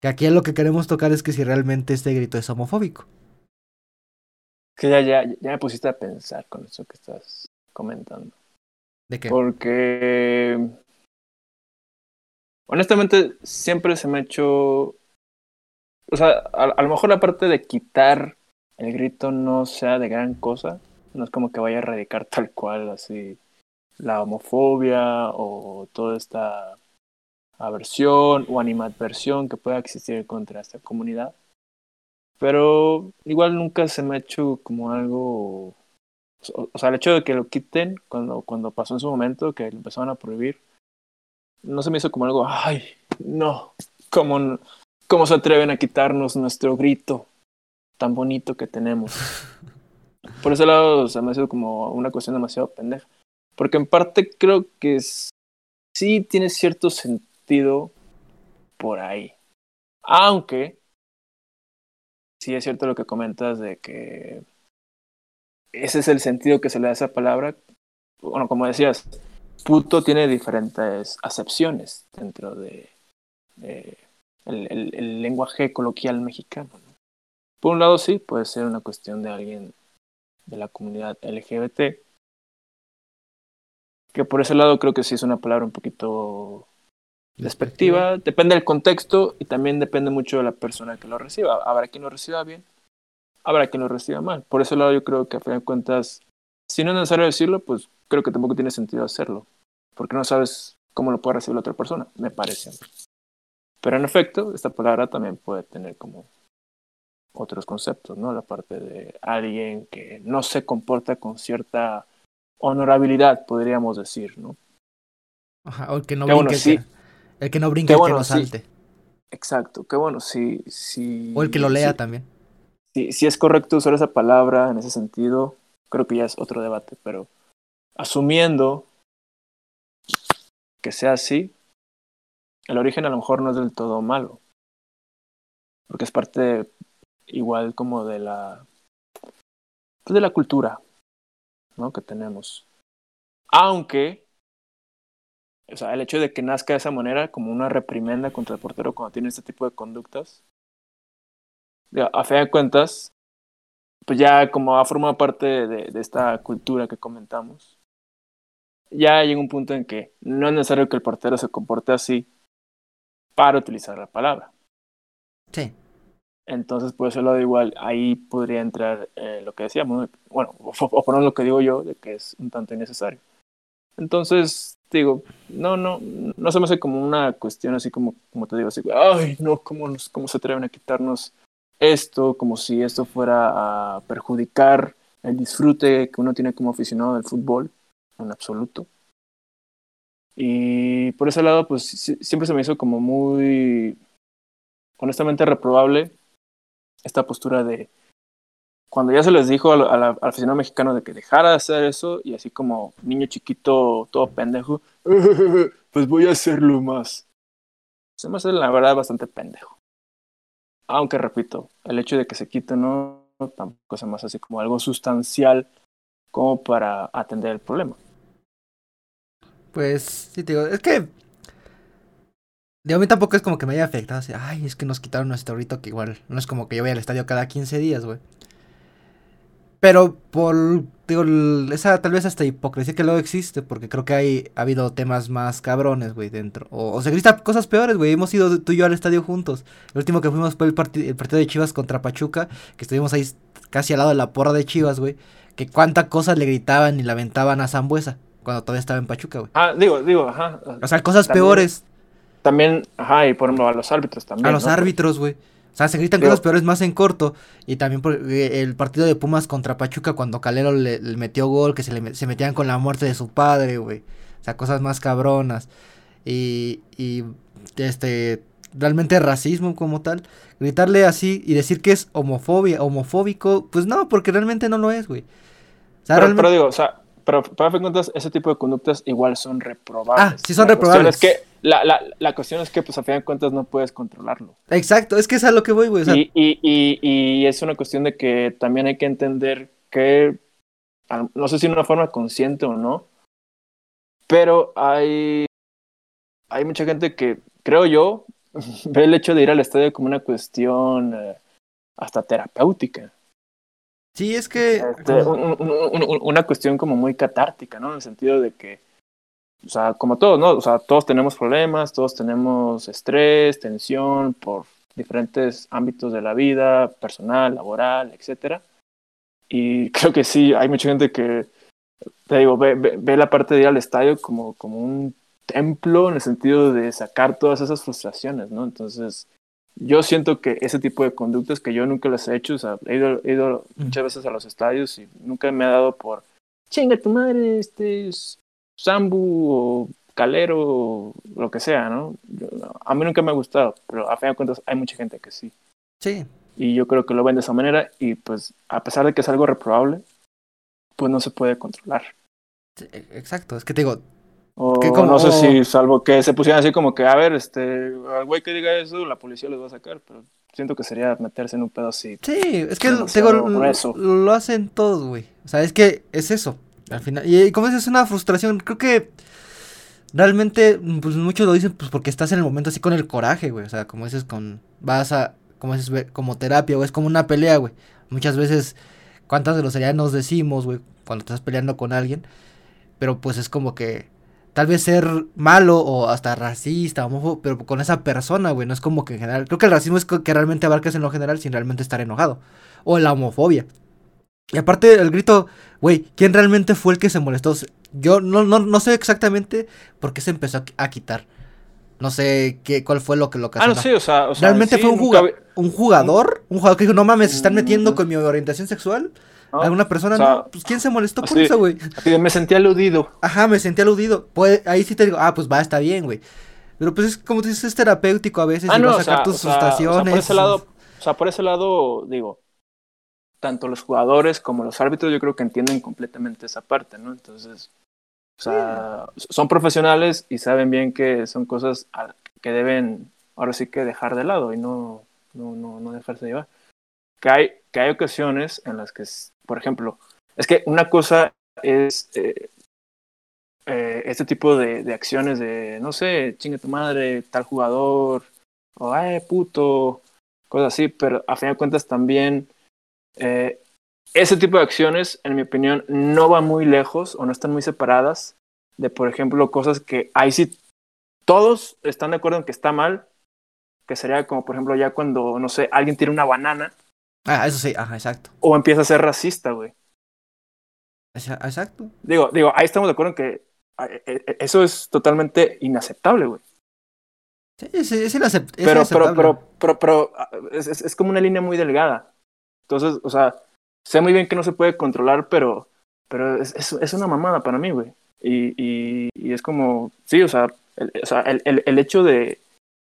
Que aquí lo que queremos tocar es que si realmente este grito es homofóbico. Que ya, ya, ya me pusiste a pensar con eso que estás comentando. ¿De qué? Porque honestamente siempre se me ha hecho o sea, a, a, lo mejor la parte de quitar el grito no sea de gran cosa, no es como que vaya a erradicar tal cual así la homofobia o toda esta aversión o animadversión que pueda existir contra esta comunidad. Pero igual nunca se me ha hecho como algo... O sea, el hecho de que lo quiten cuando, cuando pasó en su momento, que lo empezaron a prohibir, no se me hizo como algo, ay, no, ¿cómo, cómo se atreven a quitarnos nuestro grito tan bonito que tenemos? Por ese lado, se me ha sido como una cuestión demasiado pendeja. Porque en parte creo que sí tiene cierto sentido por ahí. Aunque, sí es cierto lo que comentas de que ese es el sentido que se le da a esa palabra. Bueno, como decías, puto tiene diferentes acepciones dentro de, el, lenguaje coloquial mexicano. Por un lado, sí, puede ser una cuestión de alguien de la comunidad LGBT, que por ese lado creo que sí es una palabra un poquito Despectiva, depende del contexto y también depende mucho de la persona que lo reciba. Habrá quien lo reciba bien, habrá quien lo reciba mal. Por ese lado yo creo que a fin de cuentas, si no es necesario decirlo, pues creo que tampoco tiene sentido hacerlo, porque no sabes cómo lo puede recibir la otra persona, me parece. Pero en efecto, esta palabra también puede tener como otros conceptos, ¿no? La parte de alguien que no se comporta con cierta honorabilidad, podríamos decir, ¿no? Ajá, o que no brinque, el que no brinque, el que no salte. Exacto, qué bueno, sí, sí. O el que lo lea también. Si, si es correcto usar esa palabra en ese sentido, creo que ya es otro debate, pero asumiendo que sea así, el origen a lo mejor no es del todo malo. Porque es parte igual como de la pues, de la cultura ¿no? que tenemos. Aunque, o sea, el hecho de que nazca de esa manera, como una reprimenda contra el portero cuando tiene este tipo de conductas, a fe de cuentas, pues ya como ha formado parte de, de esta cultura que comentamos, ya llega un punto en que no es necesario que el portero se comporte así para utilizar la palabra. Sí. Entonces, por eso lo de igual, ahí podría entrar eh, lo que decíamos, bueno, o, o lo que digo yo, de que es un tanto innecesario. Entonces, digo, no, no, no se me hace como una cuestión así como, como te digo, así, ay, no, ¿cómo, nos, cómo se atreven a quitarnos esto? Como si esto fuera a perjudicar el disfrute que uno tiene como aficionado del fútbol, en absoluto. Y por ese lado, pues siempre se me hizo como muy, honestamente, reprobable esta postura de cuando ya se les dijo al, aficionado mexicano de que dejara de hacer eso y así como niño chiquito todo pendejo, pues voy a hacerlo más. Se me hace la verdad bastante pendejo. Aunque repito, el hecho de que se quite no tampoco se hace así como algo sustancial como para atender el problema. Pues sí, te digo, es que de a mí tampoco es como que me haya afectado. Así, Ay, es que nos quitaron nuestro rito que igual no es como que yo vaya al estadio cada 15 días, güey. Pero por, digo, esa tal vez hasta hipocresía que luego existe, porque creo que hay, ha habido temas más cabrones, güey, dentro. O, o se gritan cosas peores, güey. Hemos ido tú y yo al estadio juntos. El último que fuimos fue el, el partido de Chivas contra Pachuca, que estuvimos ahí casi al lado de la porra de Chivas, güey. Que cuántas cosas le gritaban y lamentaban a Zambuesa cuando todavía estaba en Pachuca, güey. Ah, digo, digo, ajá. O sea, cosas también, peores. También, ajá, y por ejemplo a los árbitros también. A los ¿no? árbitros, güey. O sea, se gritan Digo, cosas peores más en corto. Y también por el partido de Pumas contra Pachuca cuando Calero le, le metió gol, que se, le, se metían con la muerte de su padre, güey. O sea, cosas más cabronas. Y, y este, realmente racismo como tal. Gritarle así y decir que es homofobia, homofóbico, pues no, porque realmente no lo es, güey. O sea, pero, realmente... pero digo, o sea, pero para fin de cuentas, ese tipo de conductas igual son reprobables. Ah, sí son la reprobables. Es que, la, la, la, cuestión es que, pues, a fin de cuentas, no puedes controlarlo. Exacto, es que es a lo que voy, güey. O sea... y, y, y, y, es una cuestión de que también hay que entender que, no sé si de una forma consciente o no, pero hay, hay mucha gente que, creo yo, ve el hecho de ir al estadio como una cuestión eh, hasta terapéutica. Sí, es que... Este, un, un, un, una cuestión como muy catártica, ¿no? En el sentido de que, o sea, como todos, ¿no? O sea, todos tenemos problemas, todos tenemos estrés, tensión por diferentes ámbitos de la vida, personal, laboral, etcétera. Y creo que sí, hay mucha gente que, te digo, ve, ve, ve la parte de ir al estadio como, como un templo en el sentido de sacar todas esas frustraciones, ¿no? Entonces, yo siento que ese tipo de conductas que yo nunca las he hecho, o sea, he ido, he ido muchas veces a los estadios y nunca me ha dado por chinga tu madre, este es Sambu o Calero o lo que sea, ¿no? Yo, a mí nunca me ha gustado, pero a fin de cuentas hay mucha gente que sí. Sí. Y yo creo que lo ven de esa manera y pues a pesar de que es algo reprobable, pues no se puede controlar. Sí, exacto, es que te digo, o como... no sé si, salvo que se pusieran así como que, a ver, este, al güey que diga eso, la policía les va a sacar, pero siento que sería meterse en un pedo así. Sí, es que digo, lo, lo, hacen todos, güey. O sea, es que es eso, al final. Y, y como es, es una frustración, creo que realmente, pues muchos lo dicen, pues porque estás en el momento así con el coraje, güey. O sea, como dices, con, vas a, como dices, como terapia, güey, es como una pelea, güey. Muchas veces, ¿cuántas groserías nos decimos, güey, cuando estás peleando con alguien? Pero pues es como que tal vez ser malo o hasta racista, homófobo, pero con esa persona, güey, no es como que en general, creo que el racismo es que realmente abarcas en lo general sin realmente estar enojado, o la homofobia. Y aparte el grito, güey, ¿quién realmente fue el que se molestó? Yo no, no, no sé exactamente por qué se empezó a, quitar. No sé qué, cuál fue lo que lo ocasionó. Ah, no, sí, o sea, o sea Realmente sí, fue un, juga un jugador, un jugador que dijo, no mames, se están metiendo con mi orientación sexual. ¿No? ¿Alguna persona? O sea, no, pues ¿quién se molestó así, por eso, güey? Me sentí aludido. Ajá, me sentí aludido. Pues, ahí sí te digo, ah, pues va, está bien, güey. Pero pues es como tú dices, es terapéutico a veces ah, y no, vas a sacar sea, tus frustraciones. O sea, por ese lado, o sea, por ese lado, digo, tanto los jugadores como los árbitros yo creo que entienden completamente esa parte, ¿no? Entonces, o sea, sí. son profesionales y saben bien que son cosas que deben ahora sí que dejar de lado y no, no, no, no dejarse llevar. Que hay, que hay ocasiones en las que, por ejemplo, es que una cosa es eh, eh, este tipo de, acciones de, no sé, chingue tu madre, tal jugador, o ay, puto, cosas así, pero a fin de cuentas también eh, ese tipo de acciones, en mi opinión, no van muy lejos o no están muy separadas de, por ejemplo, cosas que ahí sí todos están de acuerdo en que está mal, que sería como, por ejemplo, ya cuando, no sé, alguien tira una banana. Ah, eso sí, ajá, exacto. O empieza a ser racista, güey. Exacto. Digo, digo, ahí estamos de acuerdo en que e, e, eso es totalmente inaceptable, güey. Sí, sí, es, inaceptable. Pero, pero, pero, pero, pero, es, es, como una línea muy delgada. Entonces, o sea, sé muy bien que no se puede controlar, pero, pero es, es, es una mamada para mí, güey. Y, y, y, es como, sí, o sea, el, o sea, el, el, el hecho de,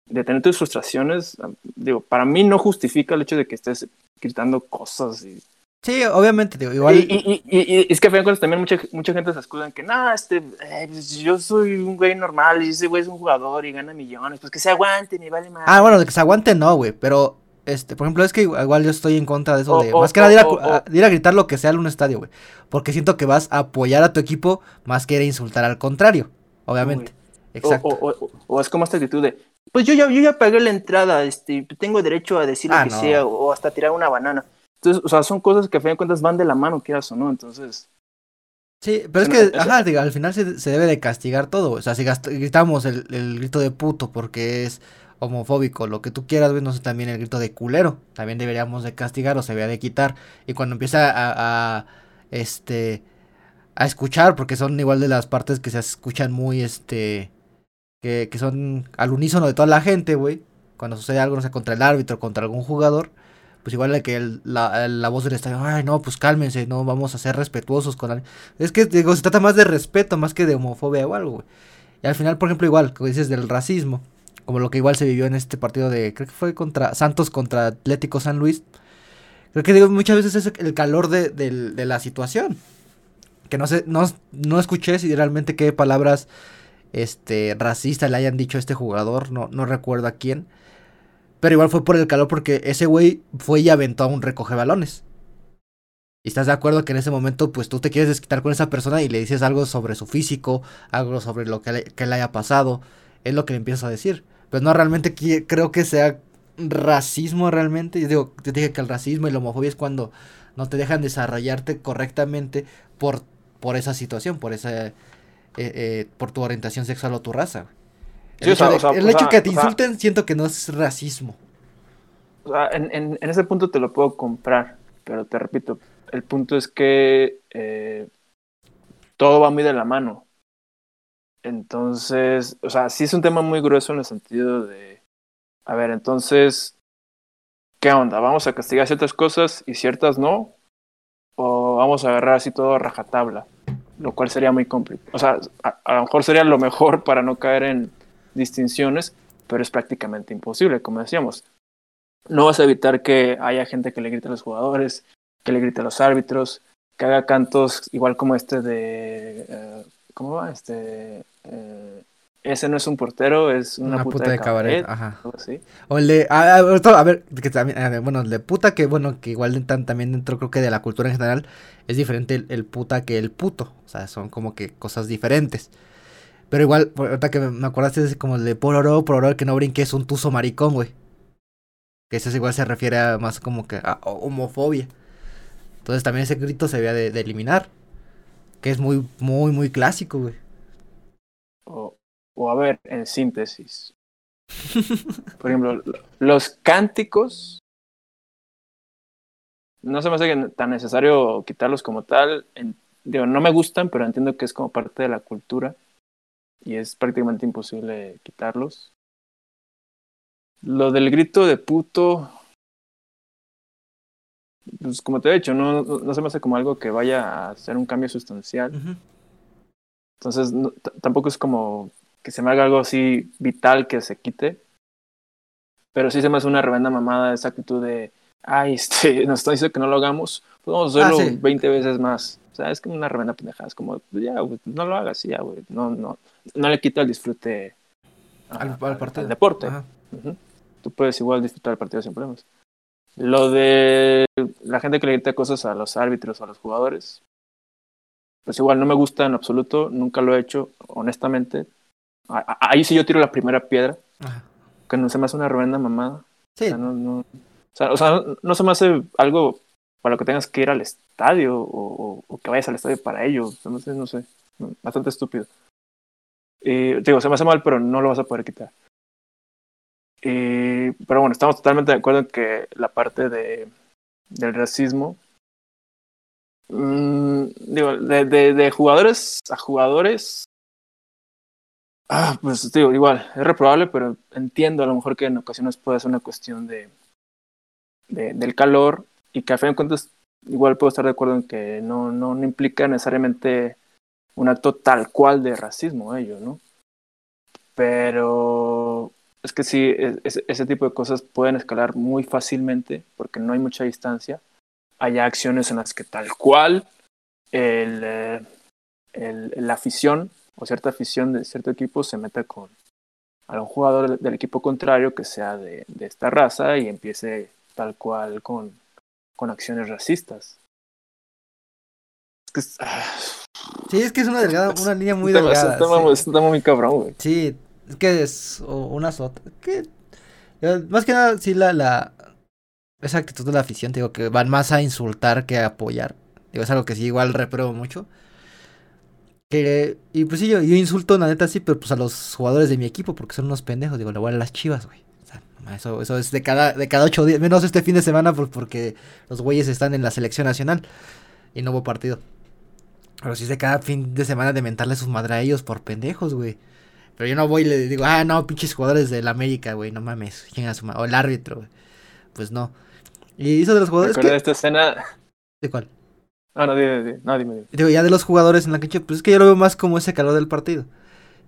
de tener tus frustraciones, digo, para mí no justifica el hecho de que estés gritando cosas y Sí, obviamente, digo, igual. Y, y, y, y es que a fin también mucha, mucha gente se escuda en que, no, este, eh, pues, yo soy un güey normal y ese güey es un jugador y gana millones, pues que se aguante, ni vale más. Ah, bueno, de que se aguante no, güey, pero, este, por ejemplo, es que igual yo estoy en contra de eso de, más que nada, ir a, ir a, gritar lo que sea en un estadio, güey, porque siento que vas a apoyar a tu equipo más que ir a insultar al contrario, obviamente. Exacto. O, o, es como esta actitud de, pues yo ya, yo ya pagué la entrada, este, tengo derecho a decir lo ah, que no. sea, o hasta tirar una banana. Entonces, o sea, son cosas que a fin de cuentas van de la mano, quieras o no, entonces... Sí, pero es que, ajá, al final se, se, debe de castigar todo, o sea, si gritamos el, el, grito de puto porque es homofóbico, lo que tú quieras, güey, no sé, también el grito de culero, también deberíamos de castigar o se debería de quitar, y cuando empieza a, a este, a escuchar, porque son igual de las partes que se escuchan muy, este, que, que son al unísono de toda la gente, güey, cuando sucede algo, no sé, contra el árbitro, contra algún jugador, pues igual que el, la, la, voz del estadio, ay no, pues cálmense, no, vamos a ser respetuosos con alguien. Es que digo, se trata más de respeto, más que de homofobia o algo, güey. Y al final, por ejemplo, igual, como dices del racismo, como lo que igual se vivió en este partido de, creo que fue contra Santos contra Atlético San Luis. Creo que digo, muchas veces es el calor de, de, de la situación. Que no sé, no, no escuché si realmente qué palabras este racistas le hayan dicho a este jugador, no, no recuerdo a quién. Pero igual fue por el calor porque ese güey fue y aventó a un recoge balones. Y estás de acuerdo que en ese momento pues tú te quieres desquitar con esa persona y le dices algo sobre su físico, algo sobre lo que le, que le haya pasado. Es lo que le empiezas a decir. Pero no realmente creo que sea racismo realmente. Yo digo, te dije que el racismo y la homofobia es cuando no te dejan desarrollarte correctamente por, por esa situación, por esa... Eh, eh, por tu orientación sexual o tu raza. El sí, hecho, o sea, de, o sea, el hecho sea, que te insulten siento que no es racismo. O sea, en, en, en, ese punto te lo puedo comprar, pero te repito, el punto es que eh, todo va muy de la mano. Entonces, o sea, sí es un tema muy grueso en el sentido de, a ver, entonces, ¿qué onda? ¿Vamos a castigar ciertas cosas y ciertas no? ¿O vamos a agarrar así todo a rajatabla? Lo cual sería muy complicado. O sea, a, a lo mejor sería lo mejor para no caer en distinciones, pero es prácticamente imposible, como decíamos. No vas a evitar que haya gente que le grite a los jugadores, que le grite a los árbitros, que haga cantos igual como este de... Uh, ¿Cómo va? Este... Uh, ese no es un portero, es una, una puta, puta, de, cabaret. cabaret ajá. Algo así. O el de. A, ver, que también. A ver, bueno, el de puta, que bueno, que igual tan, también dentro, creo que de la cultura en general, es diferente el, el, puta que el puto. O sea, son como que cosas diferentes. Pero igual, ahorita que me acordaste es como el de por oro, por oro, que no brinque es un tuzo maricón, güey. Que ese igual se refiere a más como que a homofobia. Entonces también ese grito se había de, de eliminar. Que es muy, muy, muy clásico, güey. O, a ver, en síntesis. Por ejemplo, los cánticos. No se me hace tan necesario quitarlos como tal. En, digo, no me gustan, pero entiendo que es como parte de la cultura y es prácticamente imposible quitarlos. Lo del grito de puto, pues como te he dicho, no, no se me hace como algo que vaya a hacer un cambio sustancial. Uh -huh. Entonces, no, tampoco es como que se me haga algo así vital que se quite. Pero sí se me hace una revenda mamada esa actitud de, ay, este, nos están diciendo que no lo hagamos, podemos hacerlo ah, sí. 20 veces más. O sea, es como una revenda pendejada, es como, ya, güey, no lo hagas, ya, güey, no, no, no le quita el disfrute al, partido. deporte. Tú puedes igual disfrutar el partido sin problemas. Lo de la gente que le grita cosas a los árbitros a los jugadores, pues igual no me gusta en absoluto, nunca lo he hecho, honestamente. Ahí sí yo tiro la primera piedra, que no se me hace una ruenda mamada. Sí. O sea, no, no, o sea, no se me hace algo para lo que tengas que ir al estadio o, que vayas al estadio para ello. No sé, no sé, bastante estúpido. Eh, digo, se me hace mal, pero no lo vas a poder quitar. Eh, pero bueno, estamos totalmente de acuerdo en que la parte de, del racismo, mmm, digo, de, de, de, jugadores a jugadores, ah, pues digo, igual, es reprobable, pero entiendo a lo mejor que en ocasiones puede ser una cuestión de, de del calor y que a fin de cuentas igual puedo estar de acuerdo en que no, no, no implica necesariamente un acto tal cual de racismo ello, ¿no? Pero es que sí, ese tipo de cosas pueden escalar muy fácilmente porque no hay mucha distancia. Hay acciones en las que tal cual el, eh, el, la afición o cierta afición de cierto equipo se meta con algún jugador del equipo contrario que sea de, de esta raza y empiece tal cual con, con acciones racistas. Es que ah, Sí, es que es una delgada, una línea muy delgada. Está, muy cabrón, güey. Sí, es que es una sota. Que, más que nada, sí, la, la. Esa actitud de la afición, digo, que van más a insultar que a apoyar. Digo, es algo que sí, igual repruebo mucho. Que, y pues sí, yo, yo insulto, la neta, sí, pero pues a los jugadores de mi equipo, porque son unos pendejos. Digo, le voy a las chivas, güey. O sea, eso, eso es de cada, de cada ocho días, menos este fin de semana, pues porque los güeyes están en la selección nacional y no hubo partido. Pero sí de cada fin de semana de mentarle sus madre a ellos por pendejos, güey. Pero yo no voy y le digo, ah, no, pinches jugadores del América, güey, no mames, ¿quién su O el árbitro, güey. Pues no. Y eso de los jugadores. que... de esta escena. ¿De cuál? Ah, no, dime, dime. No, dime, Digo, ya de los jugadores en la cancha, pues es que yo lo veo más como ese calor del partido.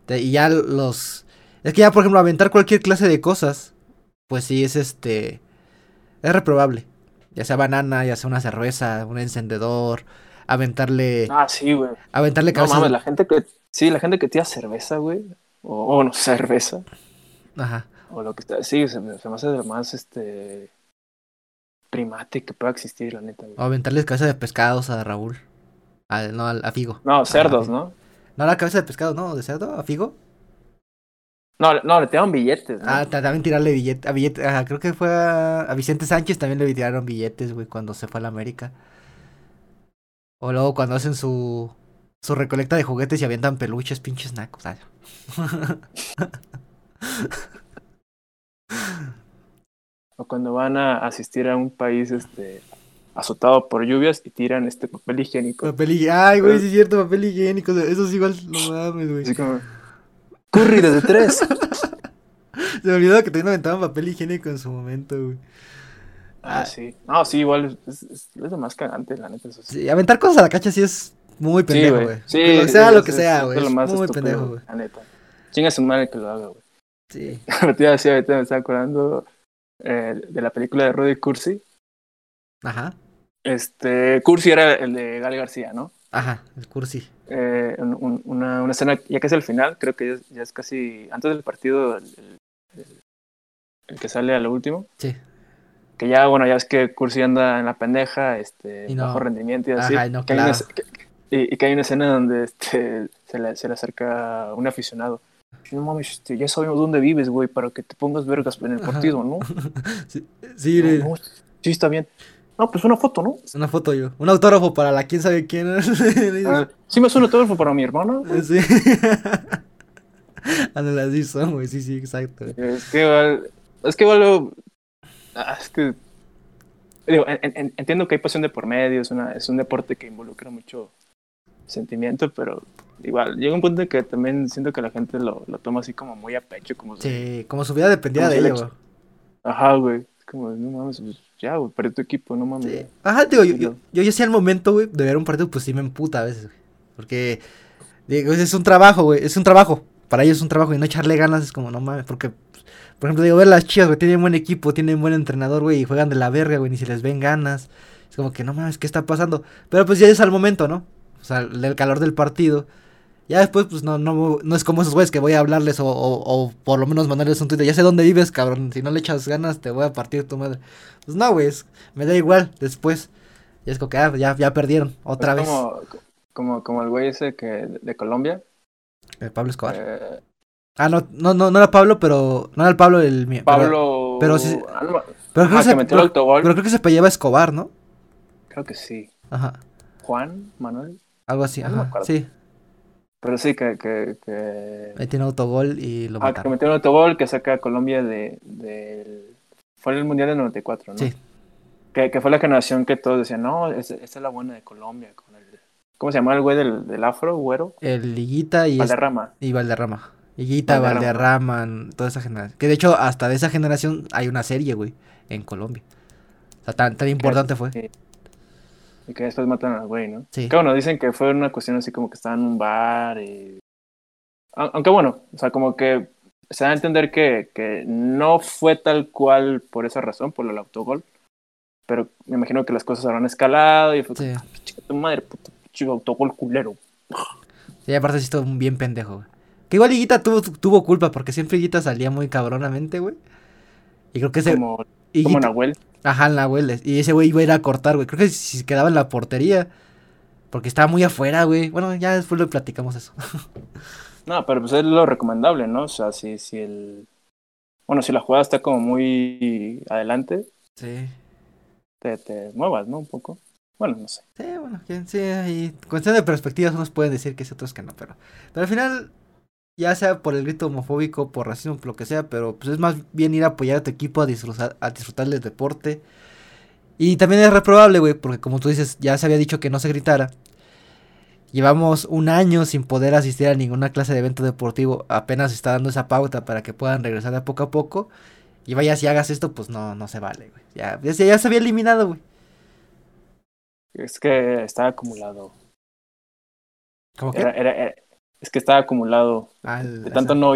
y ya los. Es que ya, por ejemplo, aventar cualquier clase de cosas, pues sí es este. Es reprobable. Ya sea banana, ya sea una cerveza, un encendedor, aventarle. Ah, sí, güey. Aventarle cabezas. No mames, la gente que. Sí, la gente que tira cerveza, güey. O, no, cerveza. Ajá. O lo que está. Sí, se me, se me hace más este. Primate que pueda existir, la neta, güey. O aventarle cabeza de pescados a Raúl. A, no, a, Figo. No, cerdos, ¿no? No, la cabeza de pescado, no, de cerdo, a Figo. No, no, le tiraron billetes. ¿no? Ah, también tirarle billetes. A billete, creo que fue a, a, Vicente Sánchez también le tiraron billetes, güey, cuando se fue a la América. O luego cuando hacen su, su recolecta de juguetes y avientan peluches, pinches nacos. o cuando van a asistir a un país este azotado por lluvias y tiran este papel higiénico. Papel higiénico. Ay, güey, sí es cierto, papel higiénico. Eso es igual, no mames, güey. Así como... Curry desde tres. Se me olvidó que también aventaban papel higiénico en su momento, güey. Ah, sí. No, sí, igual es, es, lo más cagante, la neta. Eso sí. aventar cosas a la cacha sí es muy pendejo, güey. Sí, sí, sea lo que sea, güey. Es, muy pendejo, güey. La neta. Chinga su madre que lo haga, güey. Sí. Ahorita sí, ahorita me estaba acordando eh, de la película de Rudy Cursi. Ajá. Este, Cursi era el de Gali García, ¿no? Ajá, el Cursi. Eh, un, una, una, escena, ya que es el final, creo que ya, ya es casi antes del partido, el, el, el, que sale a lo último. Sí que ya, bueno, ya es que Cursi anda en la pendeja, este, bajo rendimiento y así. Ajá, y, no, claro. y, que hay una escena donde este, se, le, se le acerca un aficionado. No mames, este, ya sabemos dónde vives, güey, para que te pongas vergas en el partido, ¿no? sí, sí, no, sí, está bien. No, pues una foto, ¿no? Una foto yo. Un autógrafo para la quién sabe quién. ah, sí, me hace un autógrafo para mi hermana. Sí. Ándale, así son, güey. Sí, sí, exacto. Es que igual, es que igual Ah, es que. Digo, entiendo que hay pasión de por medio, es, una, es un deporte que involucra mucho sentimiento, pero igual llega un punto en que también siento que la gente lo, lo toma así como muy a pecho. Como sí, como su vida dependía de ello, Ajá, güey. Como, no mames, pues, ya, güey, para tu equipo, no mames. Ajá, digo, yo, yo, yo ya sea el momento, güey, de ver un partido, pues sí me emputa a veces, güey. Porque, digo, es un trabajo, güey, es un trabajo. Para ellos es un trabajo y no echarle ganas es como, no mames, porque por ejemplo, digo, ver las chivas, güey, tienen buen equipo, tienen buen entrenador, güey, y juegan de la verga, güey, ni se les ven ganas. Es como que no mames, ¿qué está pasando? Pero pues ya es al momento, ¿no? O sea, el calor del partido. Ya después, pues no, no, no es como esos güeyes que voy a hablarles o, o, por lo menos mandarles un Twitter. Ya sé dónde vives, cabrón. Si no le echas ganas, te voy a partir tu madre. Pues no, güey, me da igual después. Y es como que ah, ya, ya perdieron otra vez. Como, como, como el güey ese que de Colombia. El Pablo Escobar. Eh, ah, no, no, no, no era Pablo, pero. No era el Pablo el mío. Pablo. Pero, sí. pero, creo que se, pero, pero creo que se peleaba Escobar, ¿no? Creo que sí. Ajá. Juan, Manuel. Algo así, ajá. sí. Pero sí, que, que, que... Tiene autogol y lo ah, que metió un autogol que saca a Colombia de, de... Fue el Mundial del 94, ¿no? Sí. Que, que fue la generación que todos decían, no, esta es la buena de Colombia. Con el... ¿Cómo se llama el güey del, del afro, güero? El Liguita y... Valderrama. Y Valderrama. Higuita, Valderrama. toda esa generación. Que de hecho, hasta de esa generación hay una serie, güey, en Colombia. O sea, tan, tan importante fue. Y que después matan al güey, ¿no? Sí. Que bueno, dicen que fue una cuestión así como que estaba en un bar y... Aunque bueno, o sea, como que se da a entender que, que no fue tal cual por esa razón, por el autogol. Pero me imagino que las cosas habrán escalado y fue sí. como, chica tu madre, puto, chico, autogol culero. Sí, aparte sí estuvo bien pendejo, güey. Que igual Higuita tuvo, tuvo culpa porque siempre Higuita salía muy cabronamente, güey. Y creo que ese... Como, como Nahuel. Ajá, la güey. Y ese güey iba a ir a cortar, güey. Creo que si quedaba en la portería. Porque estaba muy afuera, güey. Bueno, ya después lo platicamos eso. no, pero pues es lo recomendable, ¿no? O sea, si, si el. Bueno, si la jugada está como muy adelante. Sí. Te, te muevas, ¿no? Un poco. Bueno, no sé. Sí, bueno, sí, y cuestión de perspectivas unos pueden decir que sí, otros que no, pero. Pero al final, ya sea por el grito homofóbico, por racismo, por lo que sea, pero pues es más bien ir a apoyar a tu equipo, a disfrutar, a disfrutar del deporte. Y también es reprobable, güey, porque como tú dices, ya se había dicho que no se gritara. Llevamos un año sin poder asistir a ninguna clase de evento deportivo. Apenas está dando esa pauta para que puedan regresar de poco a poco. Y vaya, si hagas esto, pues no, no se vale, güey. Ya, ya, se había eliminado, güey. Es que está acumulado. ¿Cómo que? era, es que está acumulado de tanto no.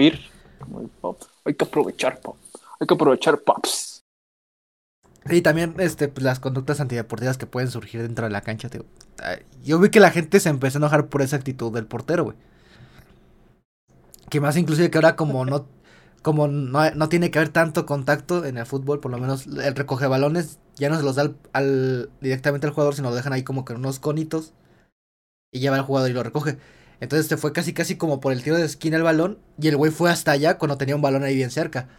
Como pop. Hay que aprovechar pop. Hay que aprovechar pops. Y también este, pues, las conductas antideportivas que pueden surgir dentro de la cancha. Yo vi que la gente se empezó a enojar por esa actitud del portero, güey. Que más inclusive que ahora como no como no, no, tiene que haber tanto contacto en el fútbol, por lo menos el recoge balones ya no se los da al, directamente al jugador, sino lo dejan ahí como que unos conitos y lleva al jugador y lo recoge. Entonces se fue casi casi como por el tiro de esquina el balón y el güey fue hasta allá cuando tenía un balón ahí bien cerca.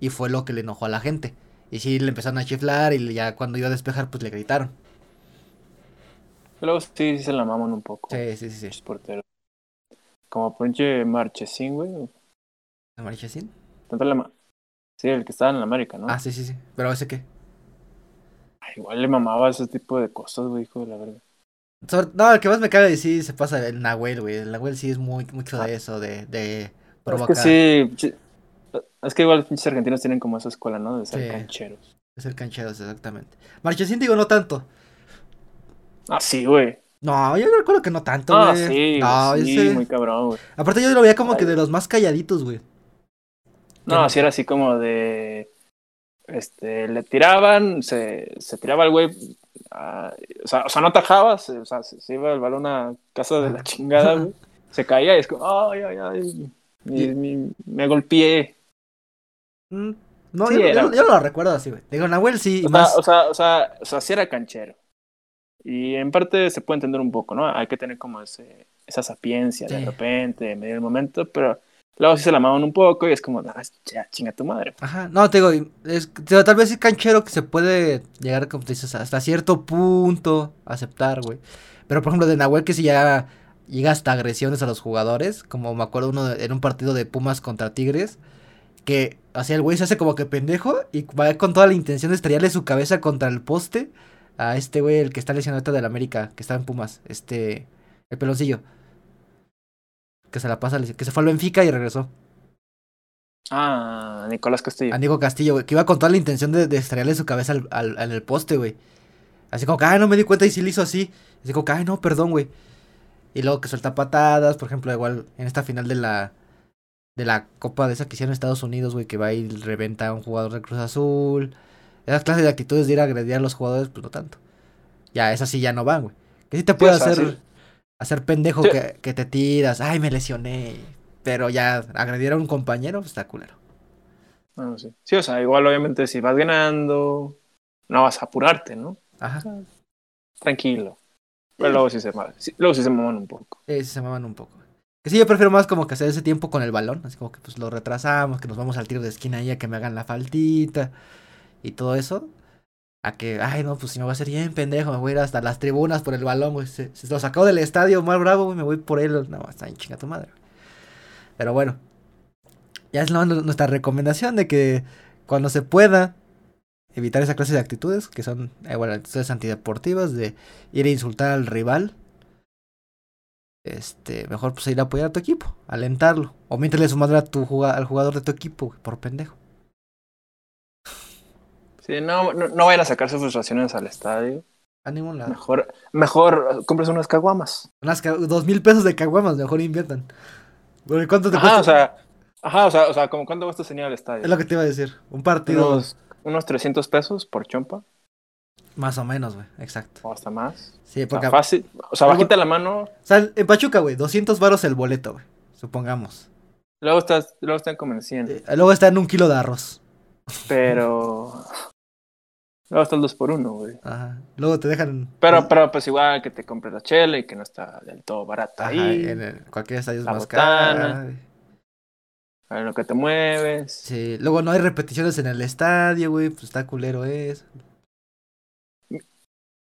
Y fue lo que le enojó a la gente. Y sí, le empezaron a chiflar y ya cuando iba a despejar pues le gritaron. Luego sí, se la maman un poco. Sí, sí, sí. sí. Portero. Como pinche Marchesín, güey. ¿Marchesín? Tanto la Sí, el que estaba en la América, ¿no? Ah, sí, sí, sí. ¿Pero ese qué? igual le mamaba ese tipo de cosas, güey, hijo de la no, el que más me caga y sí se pasa el Nahuel, güey. El Nahuel sí es muy mucho de eso, de, de provocar. Es que sí, es que igual los pinches argentinos tienen como esa escuela, ¿no? De ser cancheros. De ser cancheros, exactamente. Marchesín digo no tanto. Ah, sí, güey. No, yo recuerdo que no tanto, ah, güey. sí, no, sí, muy cabrón, güey. Aparte yo lo veía como que de los más calladitos, güey. No, así era así como de... Este, le tiraban, se, se tiraba el güey Ah, o, sea, o sea, no atajabas, o sea, se, iba el balón a casa de la chingada, güey. Se caía y es como, ay, ay, ay, me, me, golpeé. Mm, no, yo, yo, lo recuerdo así, güey. Digo, Nahuel sí. O, más... sea, o, sea, o, sea, o sea, sí era canchero. Y en parte se puede entender un poco, ¿no? Hay que tener como ese, esa sapiencia de repente, en medio del momento, pero Luego sí se la maman un poco y es como, ah, ya, chinga tu madre. Ajá, no, te digo, es, tal vez es canchero que se puede llegar, como te dices, hasta cierto punto aceptar, güey. Pero por ejemplo, de Nahuel que si ya llega hasta agresiones a los jugadores, como me acuerdo uno en un partido de Pumas contra Tigres, que así el güey se hace como que pendejo y va con toda la intención de estrellarle su cabeza contra el poste a este güey, el que está lesionado de la América, que está en Pumas, este, el peloncillo que se la pasa, que se fue al Benfica y regresó. Ah, Nicolás Castillo. A Nico Castillo, güey, que iba con toda la intención de, de estrellarle su cabeza al, al, al, el poste, güey. Así como que, ay, no me di cuenta y sí lo hizo así. Así como que, ay, no, perdón, güey. Y luego que suelta patadas, por ejemplo, igual en esta final de la de la Copa de esa que hicieron en Estados Unidos, güey, que va y reventa a un jugador de Cruz Azul. Esas clases de actitudes de ir a agredir a los jugadores, pues no tanto. Ya, esas sí ya no van, güey. Que sí te puede hacer Hacer pendejo que, que, te tiras, ay, me lesioné. Pero ya agredir a un compañero, pues está culero. Bueno, sí. Sí, o sea, igual obviamente si vas ganando, no vas a apurarte, ¿no? Ajá. tranquilo. Pero luego sí se, luego sí se maman un poco. Sí, sí se maman un poco. Que sí, yo prefiero más como que hacer ese tiempo con el balón. Así como que pues lo retrasamos, que nos vamos al tiro de esquina ahí a que me hagan la faltita y todo eso. A que, ay, no, pues si me voy a hacer bien pendejo, me voy a ir hasta las tribunas por el balón, güey. Se, lo sacó del estadio más bravo, güey, me voy por él. No, está en chinga tu madre. Pero bueno, ya es nuestra recomendación de que cuando se pueda evitar esa clase de actitudes, que son, eh, bueno, actitudes antideportivas, de ir a insultar al rival este, mejor pues ir a apoyar a tu equipo, alentarlo. O miéntele su madre a tu al jugador de tu equipo, por pendejo. Sí, no, no, vayan a sacar sus frustraciones al estadio. A ningún lado. Mejor, mejor compres unas caguamas. Unas dos mil pesos de caguamas, mejor inviertan. ¿Cuánto te ajá, O sea, ajá, o sea, o sea, como cuánto cuesta señal al estadio. Es lo que te iba a decir. Un partido. Unos, unos 300 pesos por chompa. Más o menos, güey, exacto. O hasta más. Sí, porque... fácil. O sea, bajita la mano. O sea, en Pachuca, güey, 200 varos el boleto, güey, supongamos. Luego, estás, luego están como en 100. luego está en un kilo de arroz. Pero... Luego está el 2 por 1 güey. Ajá. Luego te dejan... Pero, pero pues igual que te compres la chela y que no está del todo barata Ajá, ahí. En cualquier estadio es más cara. A lo que te mueves. Sí, luego no hay repeticiones en el estadio, güey, pues está culero eso.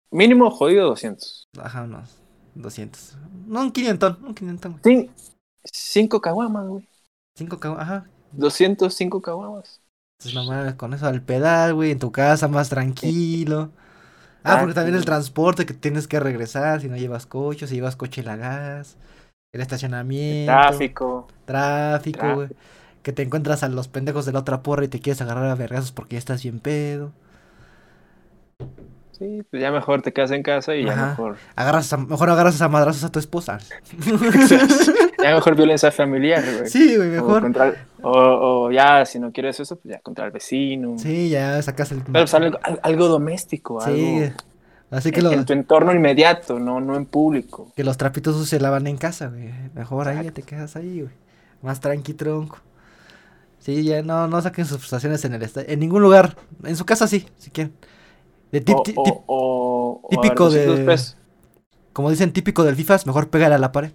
Mínimo jodido 200. Ajá, unos 200. No, un 500, un 500. Sí, 5 caguamas, güey. 5 caguamas, ajá. 205 caguamas. Pues nomás con eso al pedal, güey, en tu casa más tranquilo. Ah, porque también el transporte que tienes que regresar si no llevas coche, si llevas coche la gas, el estacionamiento. tráfico. Tráfico, güey. Que te encuentras a los pendejos de la otra porra y te quieres agarrar a vergazos porque ya estás bien pedo. Sí, pues ya mejor te quedas en casa y ya mejor. Agarras mejor agarras a madrazos a tu esposa. ya mejor violencia familiar, güey. Sí, güey, mejor. O, ya, si no quieres eso, pues ya contra el vecino. Sí, ya sacas el. Pero pues algo, doméstico, sí. Así que en, tu entorno inmediato, no, no en público. Que los trapitos se lavan en casa, güey. Mejor ahí ya te quedas ahí, güey. Más tranqui tronco. Sí, ya no, no saquen sus frustraciones en el En ningún lugar. En su casa sí, si quieren. De típico de. Como dicen, típico del FIFA, mejor pegar a la pared.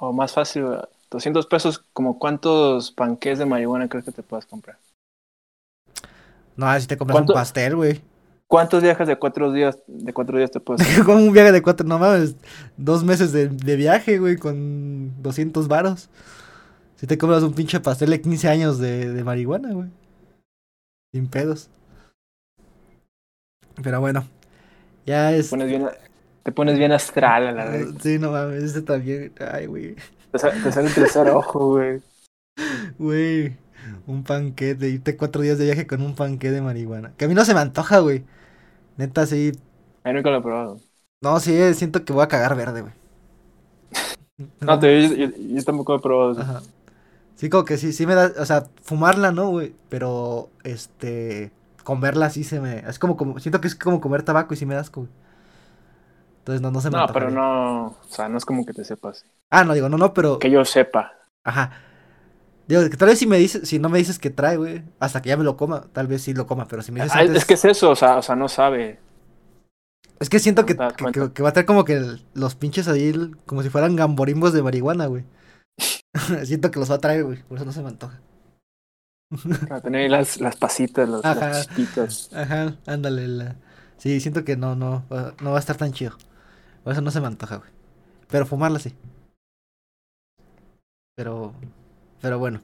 O más fácil, 200 pesos, como cuántos panques de marihuana crees que te puedas comprar? No, si te compras un pastel, güey. ¿Cuántos viajes de cuatro días, de cuatro días te puedes comprar? Como un viaje de cuatro, no mames, dos meses de, de viaje, güey, con 200 varos. Si te compras un pinche pastel de 15 años de, de marihuana, güey. Sin pedos. Pero bueno, ya es. Pones bien, te pones bien astral a la vez. Sí, no mames, este también. Ay, güey. Te, sale el tercer ojo, güey. Güey, un panquete, de irte cuatro días de viaje con un panquete de marihuana. Que a mí no se me antoja, güey. Neta, sí. A nunca lo he probado. No, sí, siento que voy a cagar verde, güey. no, te, yo, yo, tampoco he probado eso. Ajá. Sí, como que sí, sí me da, o sea, fumarla, ¿no, güey? Pero, este, comerla así se me. Es como, como. Siento que es como comer tabaco y si me das güey. Entonces no, no se me No, pero no. O sea, no es como que te sepas. Ah, no, digo, no, no, pero. Que yo sepa. Ajá. Digo, que tal vez si me dices, si no me dices que trae, güey, hasta que ya me lo coma, tal vez sí lo coma, pero si me dices ah, Es que es eso, o sea, o sea, no sabe. Es que siento que, que, va a traer como que los pinches ahí, como si fueran gamborimbos de marihuana, güey. siento que los va a traer, güey, por eso no se me antoja. Para tener las, las pasitas, las, ajá, Ajá, ándale. Sí, siento que no, no, no va a estar tan chido. Por eso no se me antoja, güey. Pero fumarla sí. Pero, pero bueno.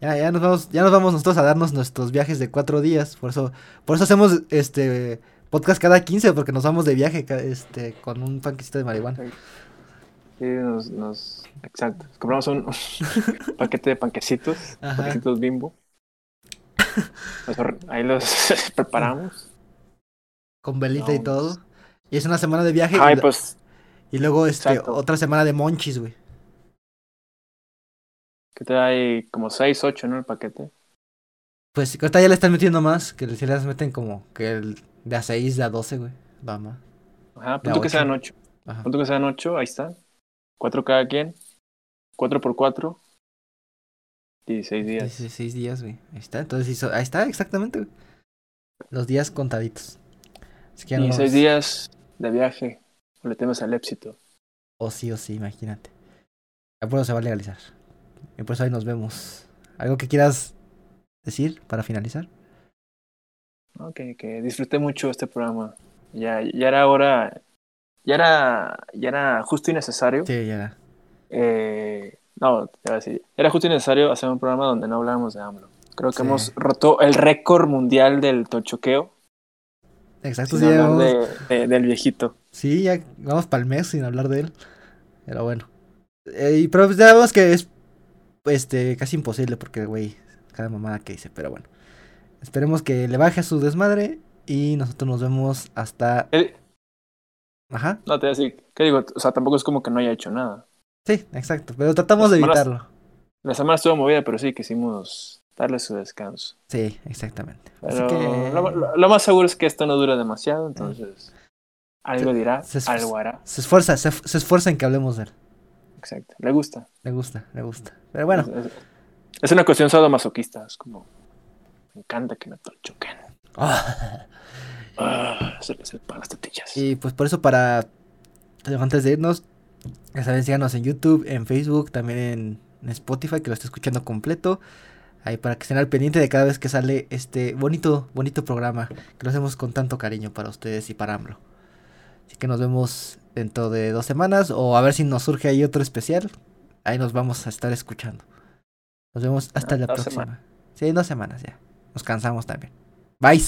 Ya, ya nos vamos, ya nos vamos nosotros a darnos nuestros viajes de cuatro días. Por eso, por eso hacemos este podcast cada 15, porque nos vamos de viaje este, con un panquecito de marihuana. Sí, nos, nos, exacto. Compramos un, paquete de panquecitos, panquecitos bimbo. Ahí los preparamos. Con velita y todo. Y es una semana de viaje. Ay, pues. Y luego este, otra semana de monchis, güey. Que te hay como 6, 8, ¿no? El paquete. Pues ahorita ya le están metiendo más. Que les meten como que el de a 6, de a 12, güey. Vamos. Ajá, pues tú que sean 8. ¿Cuánto que sean ocho? Ahí está. Cuatro cada quien. Cuatro por cuatro. Dieciséis días. Dieciséis días, güey. Ahí está. Entonces, ahí está, exactamente, güey. Los días contaditos. Dieciséis días de viaje. Le temas al éxito. O sí, o sí, imagínate. Por eso se va a legalizar. Y por eso ahí nos vemos. ¿Algo que quieras decir para finalizar? Ok, que disfruté mucho este programa. Ya, ya era hora, ya era, ya era justo y necesario. Sí, ya era. Eh, no, te voy a decir, era justo y necesario hacer un programa donde no habláramos de AMLO. Creo que hemos roto el récord mundial del tochoqueo. Exacto, sin hablar de, del viejito. Sí, ya vamos para el mes sin hablar de él. Pero bueno. Eh, pero pues ya vemos que es este casi imposible porque, güey, cada mamada que dice, pero bueno. Esperemos que le baje a su desmadre y nosotros nos vemos hasta... Ajá. No, te voy a decir, ¿qué digo? O sea, tampoco es como que no haya hecho nada. Sí, exacto, pero tratamos de evitarlo. La semana estuvo movida, pero sí quisimos darle su descanso. Sí, exactamente. Pero lo, más seguro es que esto no dura demasiado, entonces algo dirá, algo hará. Se esfuerza, se, esfuerza en que hablemos de él. Exacto, le gusta. Le gusta, le gusta. Pero bueno. Es, una cuestión sadomasoquista, es como, me encanta que me choquen. Ah. Ah, se le para las tetillas. Y pues por eso para, antes de irnos, ya saben, síganos en YouTube, en Facebook, también en Spotify, que lo esté escuchando completo ahí para que estén al pendiente de cada vez que sale este bonito, bonito programa que lo hacemos con tanto cariño para ustedes y para AMLO. Así que nos vemos dentro de dos semanas o a ver si nos surge ahí otro especial. Ahí nos vamos a estar escuchando. Nos vemos hasta ah, la próxima. Sí, dos semanas ya. Nos cansamos también. Bye.